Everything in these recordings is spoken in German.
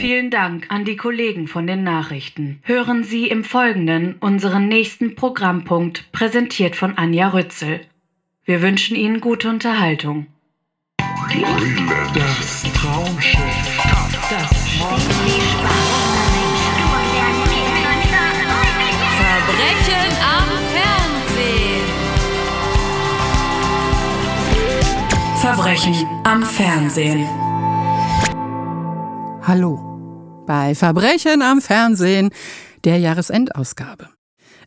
Vielen Dank an die Kollegen von den Nachrichten. Hören Sie im Folgenden unseren nächsten Programmpunkt, präsentiert von Anja Rützel. Wir wünschen Ihnen gute Unterhaltung. Das Traumschiff. Das Verbrechen am Fernsehen. Verbrechen am Fernsehen. Hallo bei Verbrechen am Fernsehen, der Jahresendausgabe.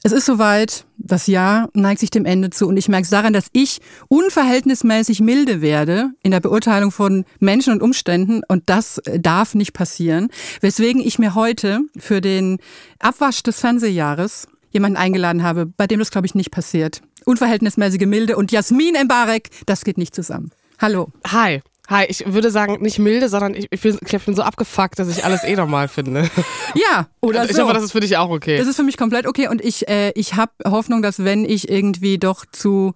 Es ist soweit, das Jahr neigt sich dem Ende zu und ich merke es daran, dass ich unverhältnismäßig milde werde in der Beurteilung von Menschen und Umständen und das darf nicht passieren. Weswegen ich mir heute für den Abwasch des Fernsehjahres jemanden eingeladen habe, bei dem das, glaube ich, nicht passiert. Unverhältnismäßige Milde und Jasmin Embarek, das geht nicht zusammen. Hallo. Hi. Hi, ich würde sagen, nicht milde, sondern ich, ich, bin, ich bin so abgefuckt, dass ich alles eh normal finde. Ja, oder ich so. hoffe, das ist für dich auch okay. Das ist für mich komplett okay und ich, äh, ich habe Hoffnung, dass wenn ich irgendwie doch zu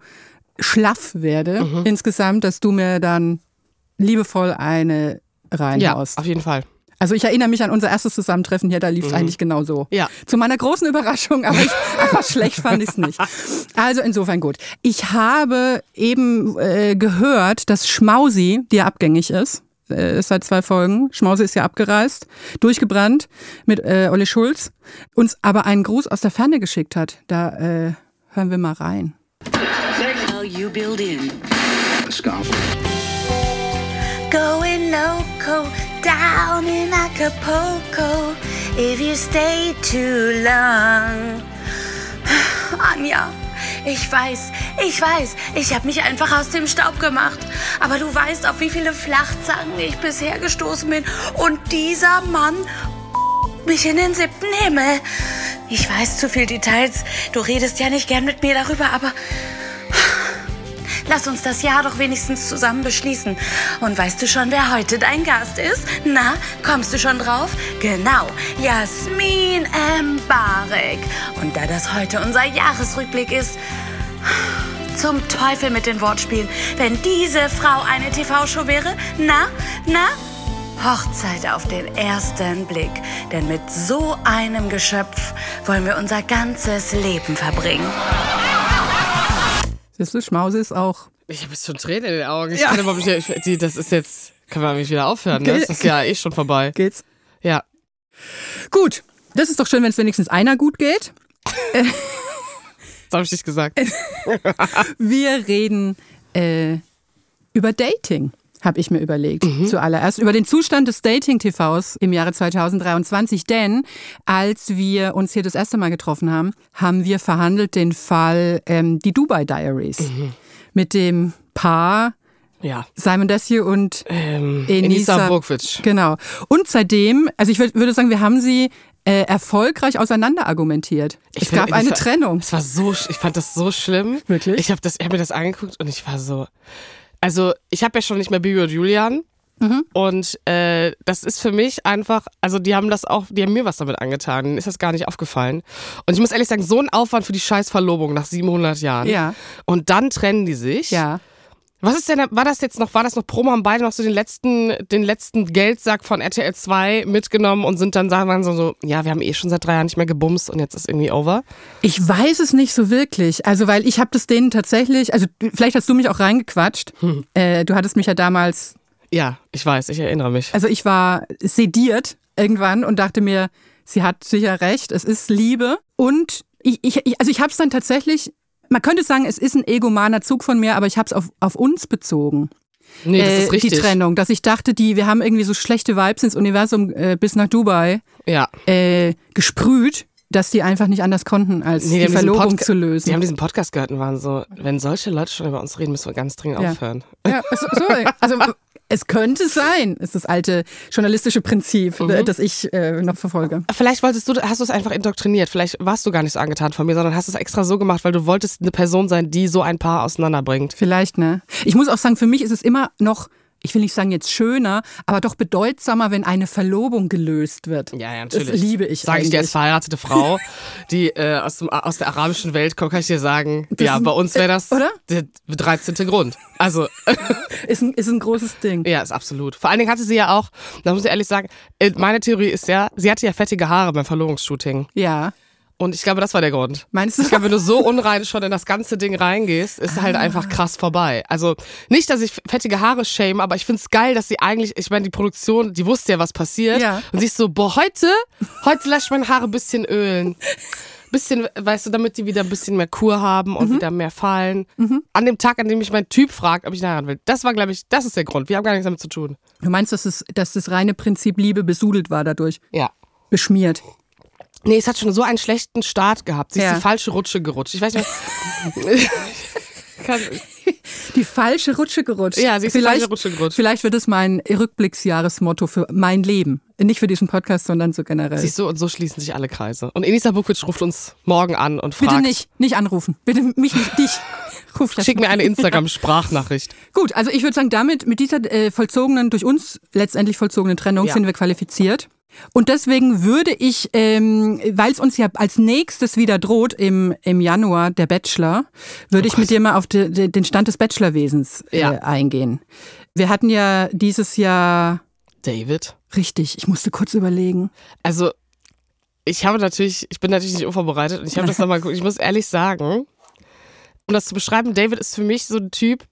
schlaff werde Mhm. insgesamt, dass du mir dann liebevoll eine ja, reinhaust. auf jeden Fall. Also ich erinnere mich an unser erstes Zusammentreffen hier, da lief es eigentlich genau so. Mhm. Ja. Zu meiner großen Überraschung, aber, ich, aber schlecht fand ich es nicht. Also insofern gut. Ich habe eben äh, gehört, dass Schmausi, die ja abgängig ist, äh, ist seit zwei Folgen, Schmausi ist ja abgereist, durchgebrannt mit äh, Olli Schulz, uns aber einen Gruß aus der Ferne geschickt hat. Da äh, hören wir mal rein. you build in. Going loco down in Acapulco if you stay too long. Anja, ich weiß, ich weiß, ich habe mich einfach aus dem Staub gemacht. Aber du weißt, auf wie viele Flachzangen ich bisher gestoßen bin. Und dieser Mann mich in den siebten Himmel. Ich weiß zu viel Details. Du redest ja nicht gern mit mir darüber, aber Lass uns das Jahr doch wenigstens zusammen beschließen. Und weißt du schon, wer heute dein Gast ist? Na, kommst du schon drauf? Genau, Jasmin Mbarek. Und da das heute unser Jahresrückblick ist, zum Teufel mit den Wortspielen. Wenn diese Frau eine TV-Show wäre, na, na, Hochzeit auf den ersten Blick. Denn mit so einem Geschöpf wollen wir unser ganzes Leben verbringen. Siehst du, Schmausi ist auch Ich habe jetzt schon Tränen in den Augen. Ich Ja. kann überhaupt nicht, ich, die, das ist jetzt, kann man mich wieder aufhören, ne? Das ist ja eh schon vorbei. geht's. Ja. Gut, das ist doch schön, wenn es wenigstens einer gut geht. Das habe ich nicht gesagt. Wir reden äh, über Dating, habe ich mir überlegt. Mhm. Zuallererst über den Zustand des Dating-TVs im Jahre 2023. Denn als wir uns hier das erste Mal getroffen haben, haben wir verhandelt den Fall ähm, die Dubai Diaries Mhm. mit dem Paar Ja. Simon Desue und Ähm, Enisa- Enisa Burkwitsch. Genau. Und seitdem, also ich würd- würde sagen, wir haben sie äh, erfolgreich auseinander argumentiert. Es Ich find- gab eine Trennung. Es war so, ich fand das so schlimm. Wirklich? Ich habe hab mir das angeguckt und ich war so, also ich habe ja schon nicht mehr Bibi und Julian. Mhm. Und äh, das ist für mich einfach, also die haben das auch, die haben mir was damit angetan. Ist das gar nicht aufgefallen. Und ich muss ehrlich sagen, so ein Aufwand für die scheiß Verlobung nach 700 Jahren. Ja. Und dann trennen die sich. Ja. Was ist denn, war das jetzt noch, war das noch Promo, haben beide noch so den letzten, den letzten Geldsack von RTL 2 mitgenommen und sind dann, sagen wir so, so, ja, wir haben eh schon seit drei Jahren nicht mehr gebumst und jetzt ist irgendwie over. Ich weiß es nicht so wirklich. Also, weil ich habe das denen tatsächlich, also vielleicht hast du mich auch reingequatscht. Hm. Äh, du hattest mich ja damals, Ja, ich weiß, ich erinnere mich. also ich war sediert irgendwann und dachte mir, sie hat sicher recht, es ist Liebe. Und ich, ich, ich also ich habe es dann tatsächlich, man könnte sagen, es ist ein egomaner Zug von mir, aber ich habe es auf, auf uns bezogen. Nee, das äh, ist richtig. Die Trennung, dass ich dachte, die, wir haben irgendwie so schlechte Vibes ins Universum äh, bis nach Dubai Ja. äh, gesprüht, dass die einfach nicht anders konnten, als Nee, die Verlobung Podca- zu lösen. Die haben diesen Podcast gehört und waren so, wenn solche Leute schon über uns reden, müssen wir ganz dringend Ja. aufhören. Ja, so, so, also es könnte sein, ist das alte journalistische Prinzip, Mhm. das ich äh, noch verfolge. Vielleicht wolltest du, hast du es einfach indoktriniert. Vielleicht warst du gar nicht so angetan von mir, sondern hast es extra so gemacht, weil du wolltest eine Person sein, die so ein Paar auseinanderbringt. Vielleicht, ne? Ich muss auch sagen, für mich ist es immer noch ich will nicht sagen jetzt schöner, aber doch bedeutsamer, wenn eine Verlobung gelöst wird. Ja, ja, natürlich. Das liebe ich Sag ich dir als verheiratete Frau, die äh, aus, dem, aus der arabischen Welt kommt, kann ich dir sagen, Das ja, bei uns wäre das oder? der 13. Grund. Also, Ist ein, ist ein großes Ding. ja, ist absolut. Vor allen Dingen hatte sie ja auch, da muss ich ehrlich sagen, äh, meine Theorie ist ja, sie hatte ja fettige Haare beim Verlobungsshooting. Ja. Und ich glaube, das war der Grund. Meinst du? Ich glaube, wenn du so unrein schon in das ganze Ding reingehst, ist Ah. halt einfach krass vorbei. Also nicht, dass ich fettige Haare shame, aber ich find's geil, dass sie eigentlich, ich meine, die Produktion, die wusste ja, was passiert. Ja. Und sie ist so, boah, heute, heute lasse ich meine Haare ein bisschen ölen. Bisschen, weißt du, damit die wieder ein bisschen mehr Kur haben Mhm. und wieder mehr fallen. An dem Tag, an dem mich mein Typ fragt, ob ich heiraten will. Das war, glaube ich, das ist der Grund. Wir haben gar nichts damit zu tun. Du meinst, dass, es, dass das reine Prinzip Liebe besudelt war dadurch? Ja. Beschmiert. Nee, es hat schon so einen schlechten Start gehabt. Sie ist Ja. die falsche Rutsche gerutscht. Ich weiß nicht. Die falsche Rutsche gerutscht. Ja, sie ist die vielleicht, falsche Rutsche gerutscht. Vielleicht wird es mein Rückblicksjahresmotto für mein Leben. Nicht für diesen Podcast, sondern so generell. Siehst du, und so schließen sich alle Kreise. Und Enisa Bukwitsch ruft uns morgen an und fragt, Bitte nicht, nicht anrufen. Bitte mich nicht, dich. Ruf schick mir eine Instagram-Sprachnachricht. Gut, also ich würde sagen, damit, mit dieser äh, vollzogenen, durch uns letztendlich vollzogenen Trennung Ja. sind wir qualifiziert. Und deswegen würde ich, ähm, weil es uns ja als nächstes wieder droht im, im Januar, der Bachelor, würde ich mit dir mal auf de, de, den Stand des Bachelorwesens äh, Ja. eingehen. Wir hatten ja dieses Jahr, David? richtig, ich musste kurz überlegen. Also, ich habe natürlich, ich bin natürlich nicht unvorbereitet und ich habe das nochmal geguckt. Ich muss ehrlich sagen, um das zu beschreiben, David ist für mich so ein Typ,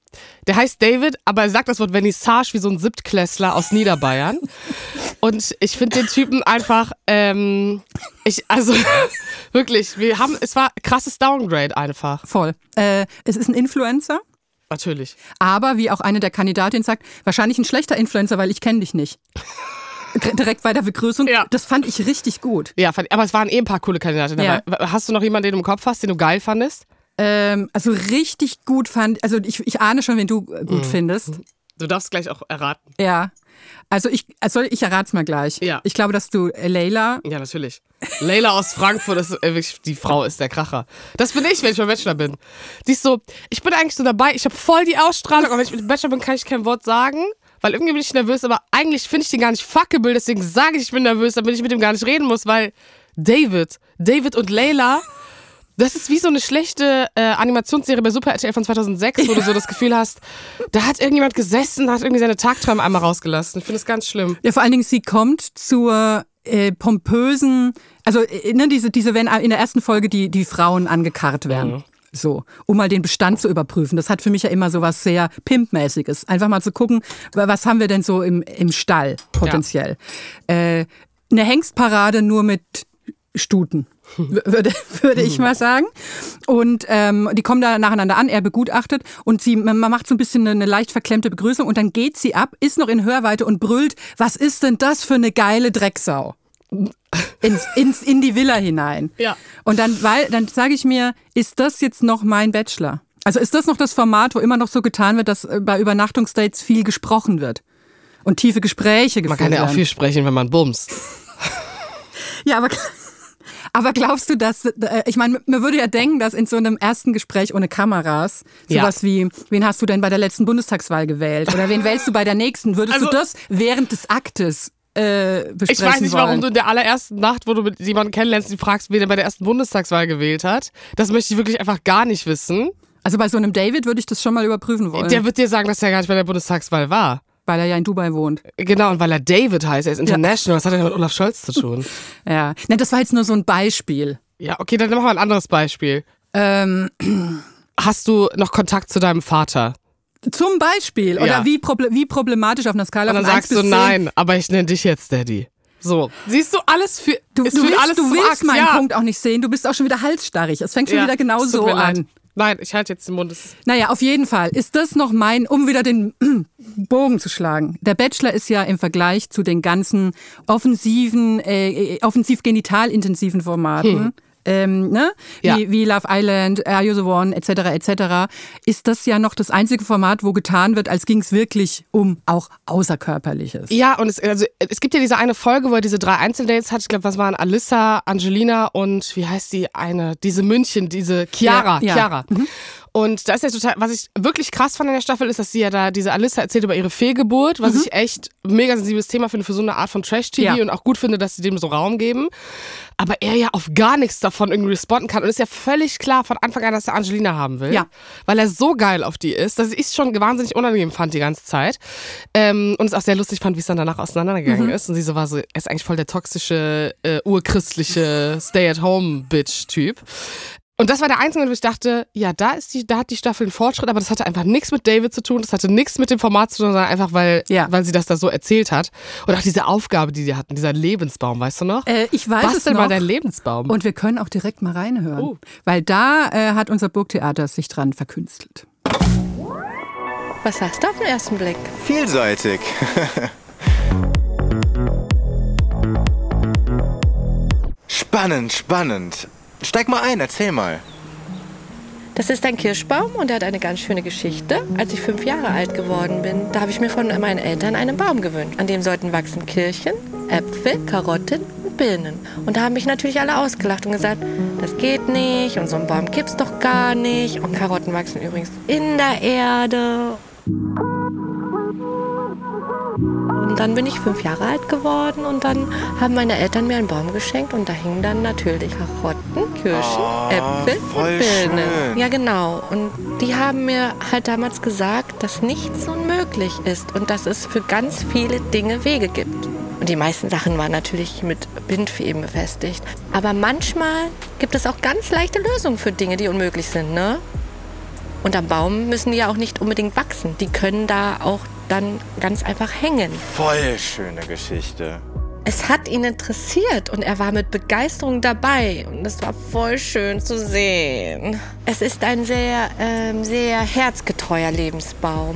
der heißt David, aber er sagt das Wort Vernissage wie so ein Siebtklässler aus Niederbayern. Und ich finde den Typen einfach, ähm, ich, also wirklich, wir haben, es war krasses Downgrade einfach. Voll. Äh, es ist ein Influencer. Natürlich. Aber wie auch eine der Kandidatinnen sagt, wahrscheinlich ein schlechter Influencer, weil ich kenne dich nicht. Direkt bei der Begrüßung. Ja. Das fand ich richtig gut. Ja, aber es waren eh ein paar coole Kandidaten Ja. dabei. Hast du noch jemanden, den du im Kopf hast, den du geil fandest? Ähm, also richtig gut fand, also ich, ich ahne schon, wen du äh, Mhm. gut findest. Du darfst gleich auch erraten. Ja. Also ich, also ich errat's mal gleich. Ja. Ich glaube, dass du äh, Leila, Ja, natürlich. Leila aus Frankfurt, ist, äh, die Frau ist der Kracher. Das bin ich, wenn ich beim Bachelor bin. Die ist so, ich bin eigentlich so dabei, ich habe voll die Ausstrahlung, aber wenn ich mit dem Bachelor bin, kann ich kein Wort sagen, weil irgendwie bin ich nervös, aber eigentlich finde ich den gar nicht fuckable, deswegen sage ich, ich bin nervös, damit ich mit dem gar nicht reden muss, weil David, David und Leila, das ist wie so eine schlechte äh, Animationsserie bei Super RTL von 2006, wo du so das Gefühl hast, da hat irgendjemand gesessen, hat irgendwie seine Tagträume einmal rausgelassen. Ich finde es ganz schlimm. ja vor allen Dingen, sie kommt zur äh, pompösen, also äh, ne, diese, diese, wenn in der ersten Folge die, die Frauen angekarrt werden. Mhm. So, um mal den Bestand zu überprüfen. Das hat für mich ja immer so was sehr Pimpmäßiges. Einfach mal zu gucken, wa- was haben wir denn so im, im Stall potenziell. Äh, eine Hengstparade nur mit Stuten, würde, würde ich mal sagen. Und ähm, die kommen da nacheinander an, er begutachtet und sie man macht so ein bisschen eine leicht verklemmte Begrüßung und dann geht sie ab, ist noch in Hörweite und brüllt, was ist denn das für eine geile Drecksau? Ins, ins, in die Villa hinein. Ja. Und dann, weil, dann sage ich mir, ist das jetzt noch mein Bachelor? Also ist das noch das Format, wo immer noch so getan wird, dass äh, bei Übernachtungsdates viel gesprochen wird? Und tiefe Gespräche geführt Man kann ja auch werden? viel sprechen, wenn man bumst. Ja, aber, aber glaubst du, dass, äh, ich meine, man würde ja denken, dass in so einem ersten Gespräch ohne Kameras Ja. sowas wie, wen hast du denn bei der letzten Bundestagswahl gewählt? Oder wen wählst du bei der nächsten? Würdest Also- du das während des Aktes äh, besprechen Ich weiß nicht, wollen? warum du in der allerersten Nacht, wo du mit jemandem kennenlernst, die fragst, wen er bei der ersten Bundestagswahl gewählt hat. Das möchte ich wirklich einfach gar nicht wissen. Also bei so einem David würde ich das schon mal überprüfen wollen, Der wird dir sagen, dass er gar nicht bei der Bundestagswahl war. Weil er ja in Dubai wohnt. Genau, und weil er David heißt, er ist international. Was hat er denn mit Olaf Scholz zu tun? Ja, ne, das war jetzt nur so ein Beispiel. Ja, okay, dann machen wir ein anderes Beispiel. Ähm, Hast du noch Kontakt zu deinem Vater? zum Beispiel. Oder Ja. wie, proble wie problematisch auf einer Skala Und dann von 1 sagst du, bis 10. nein, aber ich nenne dich jetzt Daddy. So, siehst du, alles für, Du, du willst, alles du willst meinen ja. Punkt auch nicht sehen. Du bist auch schon wieder halsstarrig. Es fängt schon Ja, wieder genau es tut so mir leid. an. Nein, ich halte jetzt den Mund. Naja, auf jeden Fall ist das noch mein, um wieder den Bogen zu schlagen. Der Bachelor ist ja im Vergleich zu den ganzen offensiven, äh, offensiv-genital-intensiven Formaten. Ähm, ne? wie, Ja. wie Love Island, Are You the One, etc., etc., ist das ja noch das einzige Format, wo getan wird, als ging es wirklich um auch Außerkörperliches. Ja, und es, also, es gibt ja diese eine Folge, wo er diese drei Einzeldates hat. Ich glaube, was waren Alyssa, Angelina und wie heißt die eine? Diese München, diese Chiara. Ja, ja. Chiara. Und da ist ja total, was ich wirklich krass fand in der Staffel, ist, dass sie ja da, diese Alissa erzählt über ihre Fehlgeburt, was ich echt mega sensibles Thema finde für so eine Art von Trash-TV Ja. und auch gut finde, dass sie dem so Raum geben. Aber er ja auf gar nichts davon irgendwie responden kann. Und ist ja völlig klar von Anfang an, dass er Angelina haben will. Ja. Weil er so geil auf die ist, dass ich es schon wahnsinnig unangenehm fand die ganze Zeit. Ähm, und es auch sehr lustig fand, wie es dann danach auseinandergegangen ist. Und sie so war so, er ist eigentlich voll der toxische, äh, urchristliche Stay-at-home-Bitch-Typ. Und das war der einzige, wo ich dachte, ja, da ist die, da hat die Staffel einen Fortschritt, aber das hatte einfach nichts mit David zu tun, das hatte nichts mit dem Format zu tun, sondern einfach, weil, Ja. weil sie das da so erzählt hat. Und auch diese Aufgabe, die die hatten, dieser Lebensbaum, weißt du noch? Äh, ich weiß es Bastel noch. mal deinen Lebensbaum. Und wir können auch direkt mal reinhören. Oh. Weil da äh, hat unser Burgtheater sich dran verkünstelt. Was sagst du auf den ersten Blick? Vielseitig. spannend, spannend. Steig mal ein, erzähl mal. Das ist ein Kirschbaum und er hat eine ganz schöne Geschichte. Als ich fünf Jahre alt geworden bin, da habe ich mir von meinen Eltern einen Baum gewünscht. An dem sollten wachsen Kirschen, Äpfel, Karotten und Birnen. Und da haben mich natürlich alle ausgelacht und gesagt, das geht nicht und so ein Baum gibt's doch gar nicht. Und Karotten wachsen übrigens in der Erde. Und dann bin ich fünf Jahre alt geworden und dann haben meine Eltern mir einen Baum geschenkt und da hingen dann natürlich Karotten, Kirschen, Oh, Äpfel und Birnen. Ja, genau. Und die haben mir halt damals gesagt, dass nichts unmöglich ist und dass es für ganz viele Dinge Wege gibt. Und die meisten Sachen waren natürlich mit Bindfäden befestigt. Aber manchmal gibt es auch ganz leichte Lösungen für Dinge, die unmöglich sind, ne? Und am Baum müssen die ja auch nicht unbedingt wachsen. Die können da auch dann ganz einfach hängen. Voll schöne Geschichte. Es hat ihn interessiert und er war mit Begeisterung dabei und es war voll schön zu sehen. Es ist ein sehr, ähm, sehr herzgetreuer Lebensbaum.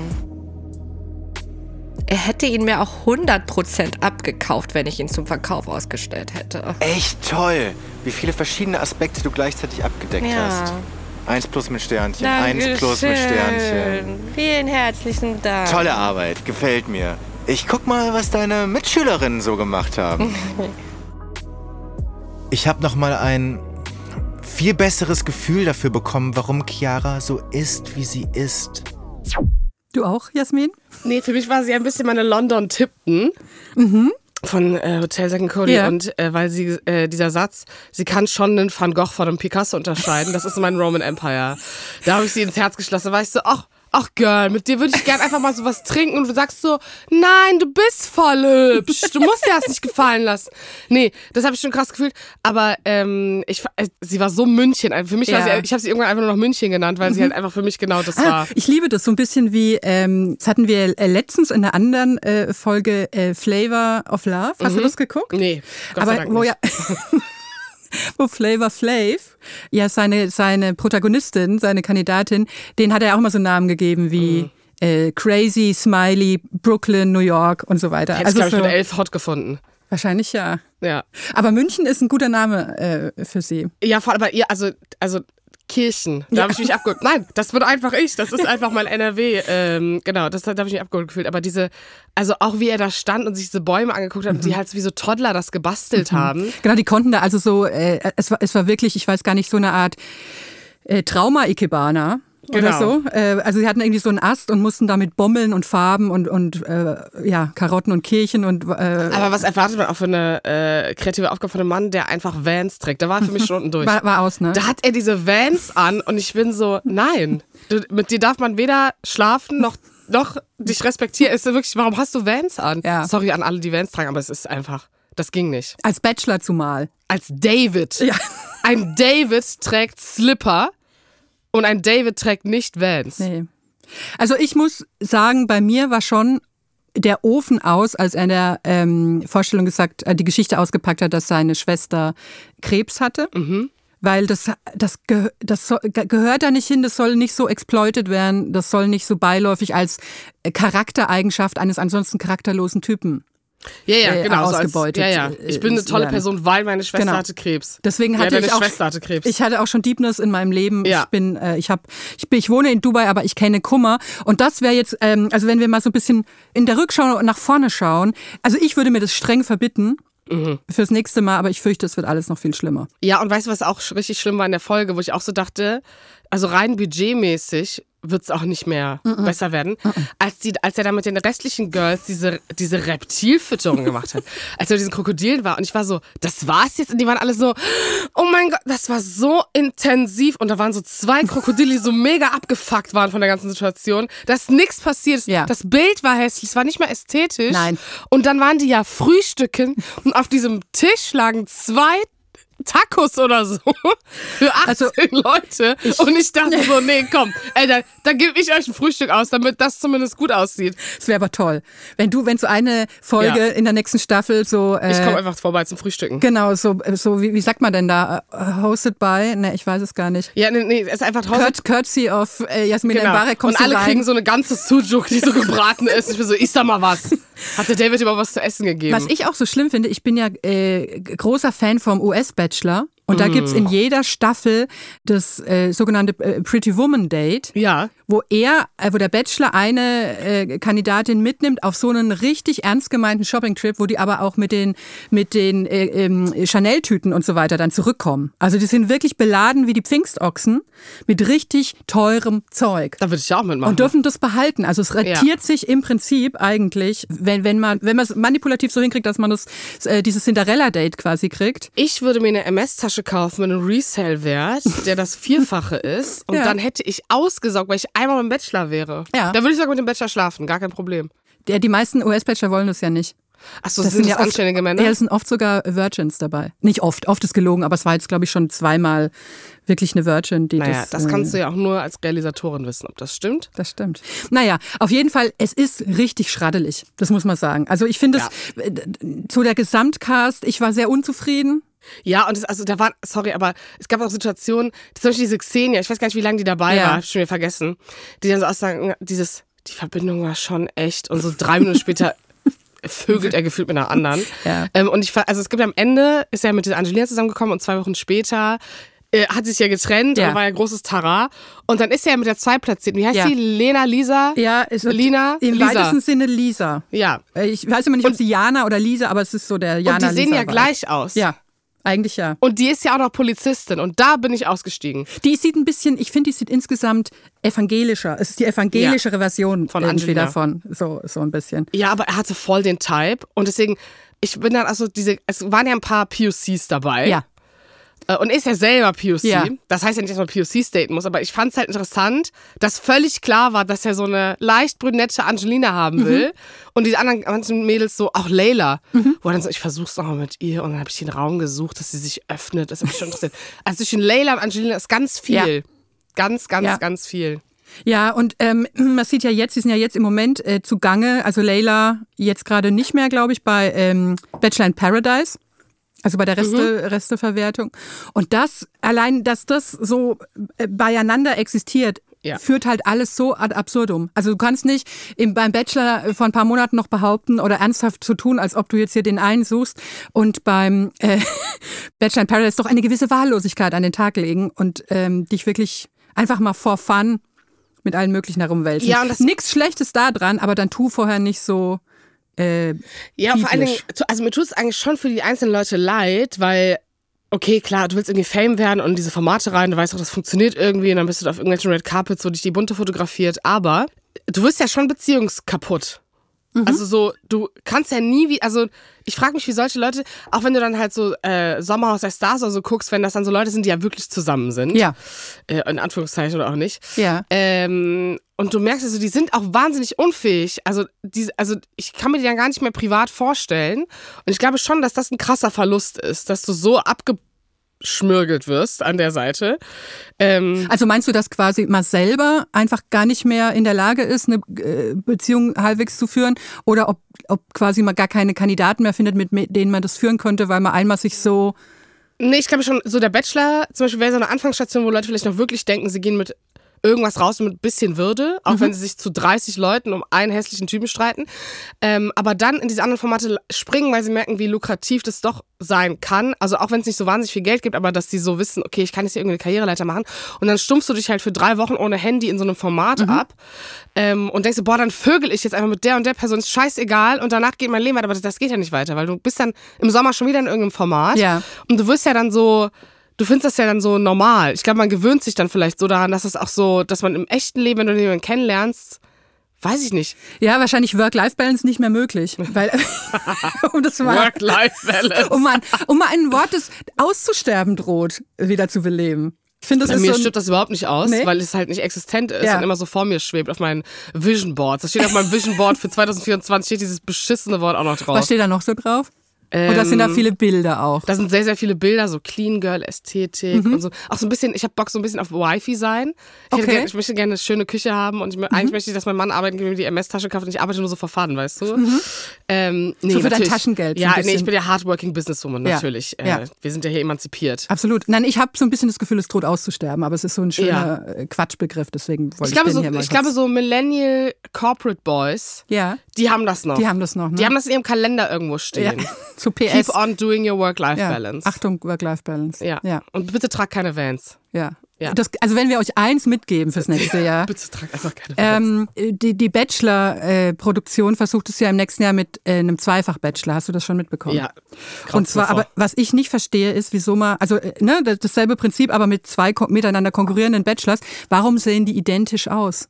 Er hätte ihn mir auch 100% abgekauft, wenn ich ihn zum Verkauf ausgestellt hätte. Echt toll, wie viele verschiedene Aspekte du gleichzeitig abgedeckt Ja. hast. Eins plus mit Sternchen, eins plus mit Sternchen. Vielen herzlichen Dank. Tolle Arbeit, gefällt mir. Ich guck mal, was deine Mitschülerinnen so gemacht haben. Ich habe noch mal ein viel besseres Gefühl dafür bekommen, warum Chiara so ist, wie sie ist. Du auch, Jasmin? Nee, für mich war sie ein bisschen meine London Tipton. Von äh, Hotel Second Cody Ja. und äh, weil sie äh, dieser Satz, sie kann schon einen Van Gogh von einem Picasso unterscheiden, das ist mein Roman Empire. Da habe ich sie ins Herz geschlossen, da war ich so, ach, ach Girl, mit dir würde ich gern einfach mal sowas trinken und du sagst so, nein, du bist voll hübsch, du musst dir das nicht gefallen lassen. Nee, das habe ich schon krass gefühlt, aber ähm, ich, äh, sie war so München, Also für mich war Ja. sie, ich habe sie irgendwann einfach nur noch München genannt, weil sie halt einfach für mich genau das Ah, war. ich liebe das so ein bisschen wie, ähm, das hatten wir äh, letztens in einer anderen äh, Folge äh, Flavor of Love. Hast du das geguckt? Nee, Gott sei Aber Dank wo nicht. ja wo Flavor Flav ja seine seine Protagonistin, seine Kandidatin, den hat er auch mal so einen Namen gegeben wie Mhm. äh, Crazy, Smiley, Brooklyn, New York und so weiter. Hätte ich, glaube ich, so, mit elf hot gefunden. wahrscheinlich ja. Ja. Aber München ist ein guter Name äh, für sie. Ja, vor allem bei ihr, also, also Kirchen. Da habe ich mich abgeholt. Nein, das bin einfach ich. Das ist einfach mein NRW. Ähm, genau, das da habe ich mich abgeholt gefühlt. Aber diese, also auch wie er da stand und sich diese Bäume angeguckt hat und die halt wie so Toddler das gebastelt haben. Genau, die konnten da also so, äh, es, war, es war wirklich, ich weiß gar nicht, so eine Art äh, Trauma-Ikebana. Oder Genau. so. Äh, also sie hatten irgendwie so einen Ast und mussten damit Bommeln und Farben und, und äh, ja, Karotten und Kirchen und äh, Aber was erwartet man auch für eine äh, kreative Aufgabe von einem Mann, der einfach Vans trägt? Da war für mich schon unten durch. war, war aus, ne? Da hat er diese Vans an und ich bin so, nein, du, mit dir darf man weder schlafen noch, noch dich respektieren. Ist wirklich, warum hast du Vans an? Ja. Sorry an alle, die Vans tragen, aber es ist einfach, das ging nicht. Als Bachelor zumal. Als David. Ja. Ein David trägt Slipper und ein David trägt nicht Vans. Nee. Also ich muss sagen, bei mir war schon der Ofen aus, als er in der ähm, Vorstellung gesagt, äh, die Geschichte ausgepackt hat, dass seine Schwester Krebs hatte. Weil das, das, das ge- gehört da nicht hin, das soll nicht so exploited werden, das soll nicht so beiläufig als Charaktereigenschaft eines ansonsten charakterlosen Typen. Ja, ja, äh, genau. So als, ausgebeutet, ja, ja. Ich bin eine äh, tolle. Person, weil meine Schwester Genau. hatte Krebs. Deswegen ja, hatte deine ich auch Schwester hatte Krebs. Ich hatte auch schon Deepness in meinem Leben. Ja. Ich bin, äh, ich habe, ich bin, ich wohne in Dubai, aber ich kenne Kummer. Und das wäre jetzt, ähm, also wenn wir mal so ein bisschen in der Rückschau nach vorne schauen. Also ich würde mir das streng verbitten Mhm. fürs nächste Mal, aber ich fürchte, es wird alles noch viel schlimmer. Ja, und weißt du, was auch richtig schlimm war in der Folge, wo ich auch so dachte, also rein budgetmäßig wird es auch nicht mehr besser werden, als, die, als er da mit den restlichen Girls diese, diese Reptilfütterung gemacht hat. Als er mit diesen Krokodilen war. Und ich war so, das war's jetzt? Und die waren alle so, oh mein Gott, das war so intensiv. Und da waren so zwei Krokodile, die so mega abgefuckt waren von der ganzen Situation, dass nichts passiert ist. Ja. Das Bild war hässlich, es war nicht mehr ästhetisch. Nein. Und dann waren die ja frühstücken und auf diesem Tisch lagen zwei Tacos oder so für 18 Also, Leute. und ich dachte so, nee, komm, ey, da, da gebe ich euch ein Frühstück aus, damit das zumindest gut aussieht. Das wäre aber toll. Wenn du, wenn so eine Folge Ja. in der nächsten Staffel so. Äh, Ich komme einfach vorbei zum Frühstücken. Genau, so, so wie, wie sagt man denn da? Äh, Hosted by? Ne, ich weiß es gar nicht. Ja, nee, nee, es ist einfach draußen. Kurt, Courtesy of äh, Jasmin Genau. Mbarek kommst Und alle rein. kriegen so eine ganze Sujuk, die so gebraten ist. Ich bin so, ich sag mal was. Hat der David überhaupt was zu essen gegeben? Was ich auch so schlimm finde, ich bin ja äh, großer Fan vom US-Bachelor. Bachelor. Und da gibt's in jeder Staffel das äh, sogenannte äh, Pretty Woman Date, ja. wo er, äh, wo der Bachelor eine äh, Kandidatin mitnimmt auf so einen richtig ernst gemeinten Shopping-Trip, wo die aber auch mit den, mit den äh, ähm, Chanel-Tüten und so weiter dann zurückkommen. Also die sind wirklich beladen wie die Pfingstochsen mit richtig teurem Zeug. Da würde ich ja auch mitmachen. Und dürfen das behalten. Also es rentiert sich im Prinzip eigentlich, wenn, wenn man wenn man es manipulativ so hinkriegt, dass man das, äh, dieses Cinderella-Date quasi kriegt. Ich würde mir eine MS-Tasche kaufen mit einem Resale-Wert, der das Vierfache ist. Und Ja. dann hätte ich ausgesaugt, weil ich einmal beim Bachelor wäre. Ja. Da würde ich sogar mit dem Bachelor schlafen, gar kein Problem. Der, die meisten US-Bachelor wollen das ja nicht. Achso, das sind das oft, anständige Männer? Ja, es sind oft sogar Virgins dabei. Nicht oft, oft ist gelogen, aber es war jetzt, glaube ich, schon zweimal wirklich eine Virgin, die naja, das. das äh, kannst du ja auch nur als Realisatorin wissen, ob das stimmt. Das stimmt. Naja, auf jeden Fall, es ist richtig schraddelig. Das muss man sagen. Also ich finde Ja. es, äh, so der Gesamtcast, ich war sehr unzufrieden. Ja, und es, also da waren, sorry, aber es gab auch Situationen, zum Beispiel diese Xenia, ich weiß gar nicht, wie lange die dabei Ja. war, hab ich schon wieder vergessen, die dann so aussagen, dieses, die Verbindung war schon echt. Und so drei Minuten später vögelt er gefühlt mit einer anderen. Ja. Ähm, und ich also es gibt am Ende, ist er mit Angelina zusammengekommen und zwei Wochen später äh, hat sie sich ja getrennt Ja. und war ja großes Tara. Und dann ist er ja mit der zwei platziert. Wie heißt Ja. sie? Lena, Lisa? Ja, wird Lina? Im Lisa. weitesten Sinne Lisa. Ja. Äh, Ich weiß immer nicht, ob sie Jana oder Lisa, aber es ist so der Jana und die sehen Lisa ja Vibe. gleich aus. Ja, eigentlich ja. Und die ist ja auch noch Polizistin. Und da bin ich ausgestiegen. Die sieht ein bisschen, ich finde, die sieht insgesamt evangelischer. Es ist die evangelischere Version Von irgendwie Angelina. davon. So, so ein bisschen. Ja, aber er hatte voll den Type. Und deswegen, ich bin dann, also diese, es waren ja ein paar POCs dabei. Ja. Äh, Und ist ja selber POC. Ja. Das heißt ja nicht, dass man POC daten muss, aber ich fand es halt interessant, dass völlig klar war, dass er so eine leicht brünette Angelina Mhm. haben will. Und die anderen manchen Mädels so, auch Layla, wo er dann so, ich versuch's nochmal mit ihr. Und dann habe ich den Raum gesucht, dass sie sich öffnet. Das hat mich schon interessiert. Also zwischen Layla und Angelina ist ganz viel. Ja. Ganz, ganz, Ja. ganz viel. Ja, und ähm, man sieht ja jetzt, sie sind ja jetzt im Moment äh, zugange, also Leila jetzt gerade nicht mehr, glaube ich, bei ähm, Bachelor in Paradise. Also bei der Reste, Resteverwertung. Und das, allein, dass das so äh, beieinander existiert, Ja. führt halt alles so ad absurdum. Also du kannst nicht im, beim Bachelor vor ein paar Monaten noch behaupten oder ernsthaft zu tun, als ob du jetzt hier den einen suchst und beim äh, Bachelor in Paradise doch eine gewisse Wahllosigkeit an den Tag legen und ähm, dich wirklich einfach mal for fun mit allen möglichen herumwälzen. Ja, und das- Nichts Schlechtes da dran, aber dann tu vorher nicht so. Äh, Ja, vor allen Dingen, also mir tut es eigentlich schon für die einzelnen Leute leid, weil, okay, klar, du willst irgendwie Fame werden und diese Formate rein, du weißt auch, das funktioniert irgendwie und dann bist du da auf irgendwelchen Red Carpets, wo dich die Bunte fotografiert, aber du wirst ja schon beziehungskaputt. Also so, du kannst ja nie wie, also ich frage mich, wie solche Leute, auch wenn du dann halt so äh, Sommerhaus der Stars oder so guckst, wenn das dann so Leute sind, die ja wirklich zusammen sind. Ja. Äh, in Anführungszeichen oder auch nicht. Ja. Ähm, und du merkst also, die sind auch wahnsinnig unfähig. Also, die, also ich kann mir die dann gar nicht mehr privat vorstellen. Und ich glaube schon, dass das ein krasser Verlust ist, dass du so abgeschmürgelt wirst an der Seite. Ähm, Also meinst du, dass quasi man selber einfach gar nicht mehr in der Lage ist, eine äh, Beziehung halbwegs zu führen? Oder ob, ob quasi man gar keine Kandidaten mehr findet, mit, mit denen man das führen könnte, weil man einmal sich so. nee, ich glaube schon, so der Bachelor zum Beispiel wäre so eine Anfangsstation, wo Leute vielleicht noch wirklich denken, sie gehen mit irgendwas raus mit ein bisschen Würde, auch wenn sie sich zu 30 Leuten um einen hässlichen Typen streiten. Ähm, aber dann in diese anderen Formate springen, weil sie merken, wie lukrativ das doch sein kann. Also auch wenn es nicht so wahnsinnig viel Geld gibt, aber dass sie so wissen, okay, ich kann jetzt hier irgendeine Karriereleiter machen. Und dann stumpfst du dich halt für drei Wochen ohne Handy in so einem Format ab ähm, und denkst, du, boah, dann vögel ich jetzt einfach mit der und der Person, ist scheißegal und danach geht mein Leben weiter. Aber das, das geht ja nicht weiter, weil du bist dann im Sommer schon wieder in irgendeinem Format. Ja. Und du wirst ja dann so, du findest das ja dann so normal. Ich glaube, man gewöhnt sich dann vielleicht so daran, dass es auch so, dass man im echten Leben, wenn du jemanden kennenlernst, weiß ich nicht. Ja, wahrscheinlich Work-Life-Balance nicht mehr möglich. Weil, um das mal, Work-Life-Balance. um mal, um mal ein Wort, das auszusterben droht, wieder zu beleben. Ich finde, das Bei ist mir so stirbt das überhaupt nicht aus, Nee? weil es halt nicht existent ist Ja. und immer so vor mir schwebt auf meinen Vision Boards. Da steht auf meinem Vision Board für 2024 steht dieses beschissene Wort auch noch drauf. was steht da noch so drauf? Oder sind da Ähm, viele Bilder auch? Da sind sehr, sehr viele Bilder, so Clean Girl Ästhetik und so. Auch so ein bisschen, ich habe Bock so ein bisschen auf Wifi sein. Ich, Okay. gerne, ich möchte gerne eine schöne Küche haben und ich, mö- eigentlich möchte ich, dass mein Mann arbeiten geht, mir die MS-Tasche kauft und ich arbeite nur so verfahren, weißt du? Ähm, nee, So für dein. Taschengeld Ja, nee, ich bin ja Hardworking Businesswoman, Ja. natürlich. Äh, Ja. Wir sind ja hier emanzipiert. Absolut. Nein, ich habe so ein bisschen das Gefühl, es droht auszusterben, aber es ist so ein schöner äh, Quatschbegriff, deswegen wollte Ich ich, glaube, so, hier mal ich glaube, so Millennial Corporate Boys, Ja, die haben das noch. die haben das noch, ne? Die haben das in ihrem Kalender irgendwo ja. stehen. Zu PS. Keep on doing your ja. Work-Life-Balance. Achtung, Work-Life-Balance. Ja. ja. Und bitte trag keine Vans. ja. Ja. Das, also wenn wir euch eins mitgeben fürs nächste Jahr, Bitte trag einfach keine Vans. ähm, die, die Bachelor-Produktion versucht es ja im nächsten Jahr mit äh, einem Zweifach-Bachelor. Hast du das schon mitbekommen? ja. Und zwar, aber was ich nicht verstehe, ist, wieso man, also äh, ne, das- dasselbe Prinzip, aber mit zwei miteinander konkurrierenden Bachelors. Warum sehen die identisch aus?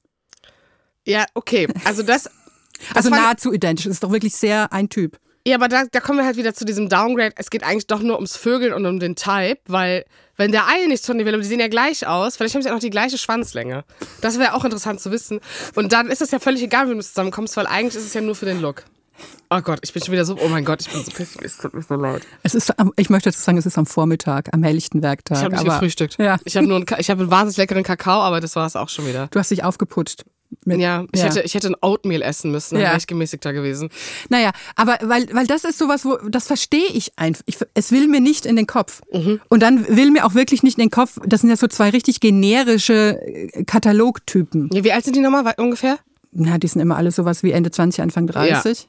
Ja, okay. Also das. Also fand- nahezu identisch. Das ist doch wirklich sehr ein Typ. Ja, aber da, da kommen wir halt wieder zu diesem Downgrade. Es geht eigentlich doch nur ums Vögeln und um den Type, weil wenn der eine nichts von dir will, aber die sehen ja gleich aus, vielleicht haben sie auch noch die gleiche Schwanzlänge. Das wäre auch interessant zu wissen. Und dann ist es ja völlig egal, wie du zusammenkommst, weil eigentlich ist es ja nur für den Look. Oh Gott, ich bin schon wieder so, oh mein Gott, ich bin so pissig, es tut mir so leid. Es ist, ich möchte dazu sagen, es ist am Vormittag, am helllichten Werktag. Ich habe nicht aber, gefrühstückt. Ja. Ich habe nur einen, ich habe einen wahnsinnig leckeren Kakao, aber das war es auch schon wieder. Du hast dich aufgeputscht. Mit, Ja, ich, Hätte, ich hätte ein Oatmeal essen müssen, dann Ja. wäre ich gemäßigter gewesen. Naja, aber weil, weil das ist sowas, wo das verstehe ich einfach. Ich, es will mir nicht in den Kopf. Mhm. Und dann will mir auch wirklich nicht in den Kopf, das sind ja so zwei richtig generische äh, Katalogtypen. Ja, wie alt sind die nochmal ungefähr? Na, die sind immer alle sowas wie Ende 20, Anfang 30.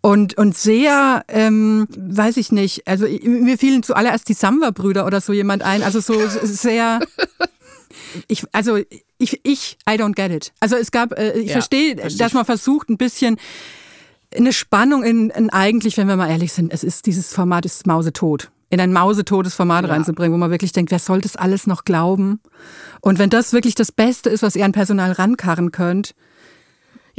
Und, und sehr, ähm, weiß ich nicht, also mir fielen zuallererst die Samba-Brüder oder so jemand ein. Also so sehr. Ich, also ich, ich, I don't get it. Also es gab, äh, ich Ja, verstehe, versteh dass man versucht, ein bisschen eine Spannung in, in eigentlich, wenn wir mal ehrlich sind, es ist dieses Format ist mausetot. In ein mausetotes Format reinzubringen, wo man wirklich denkt, wer soll das alles noch glauben? Und wenn das wirklich das Beste ist, was ihr an Personal rankarren könnt,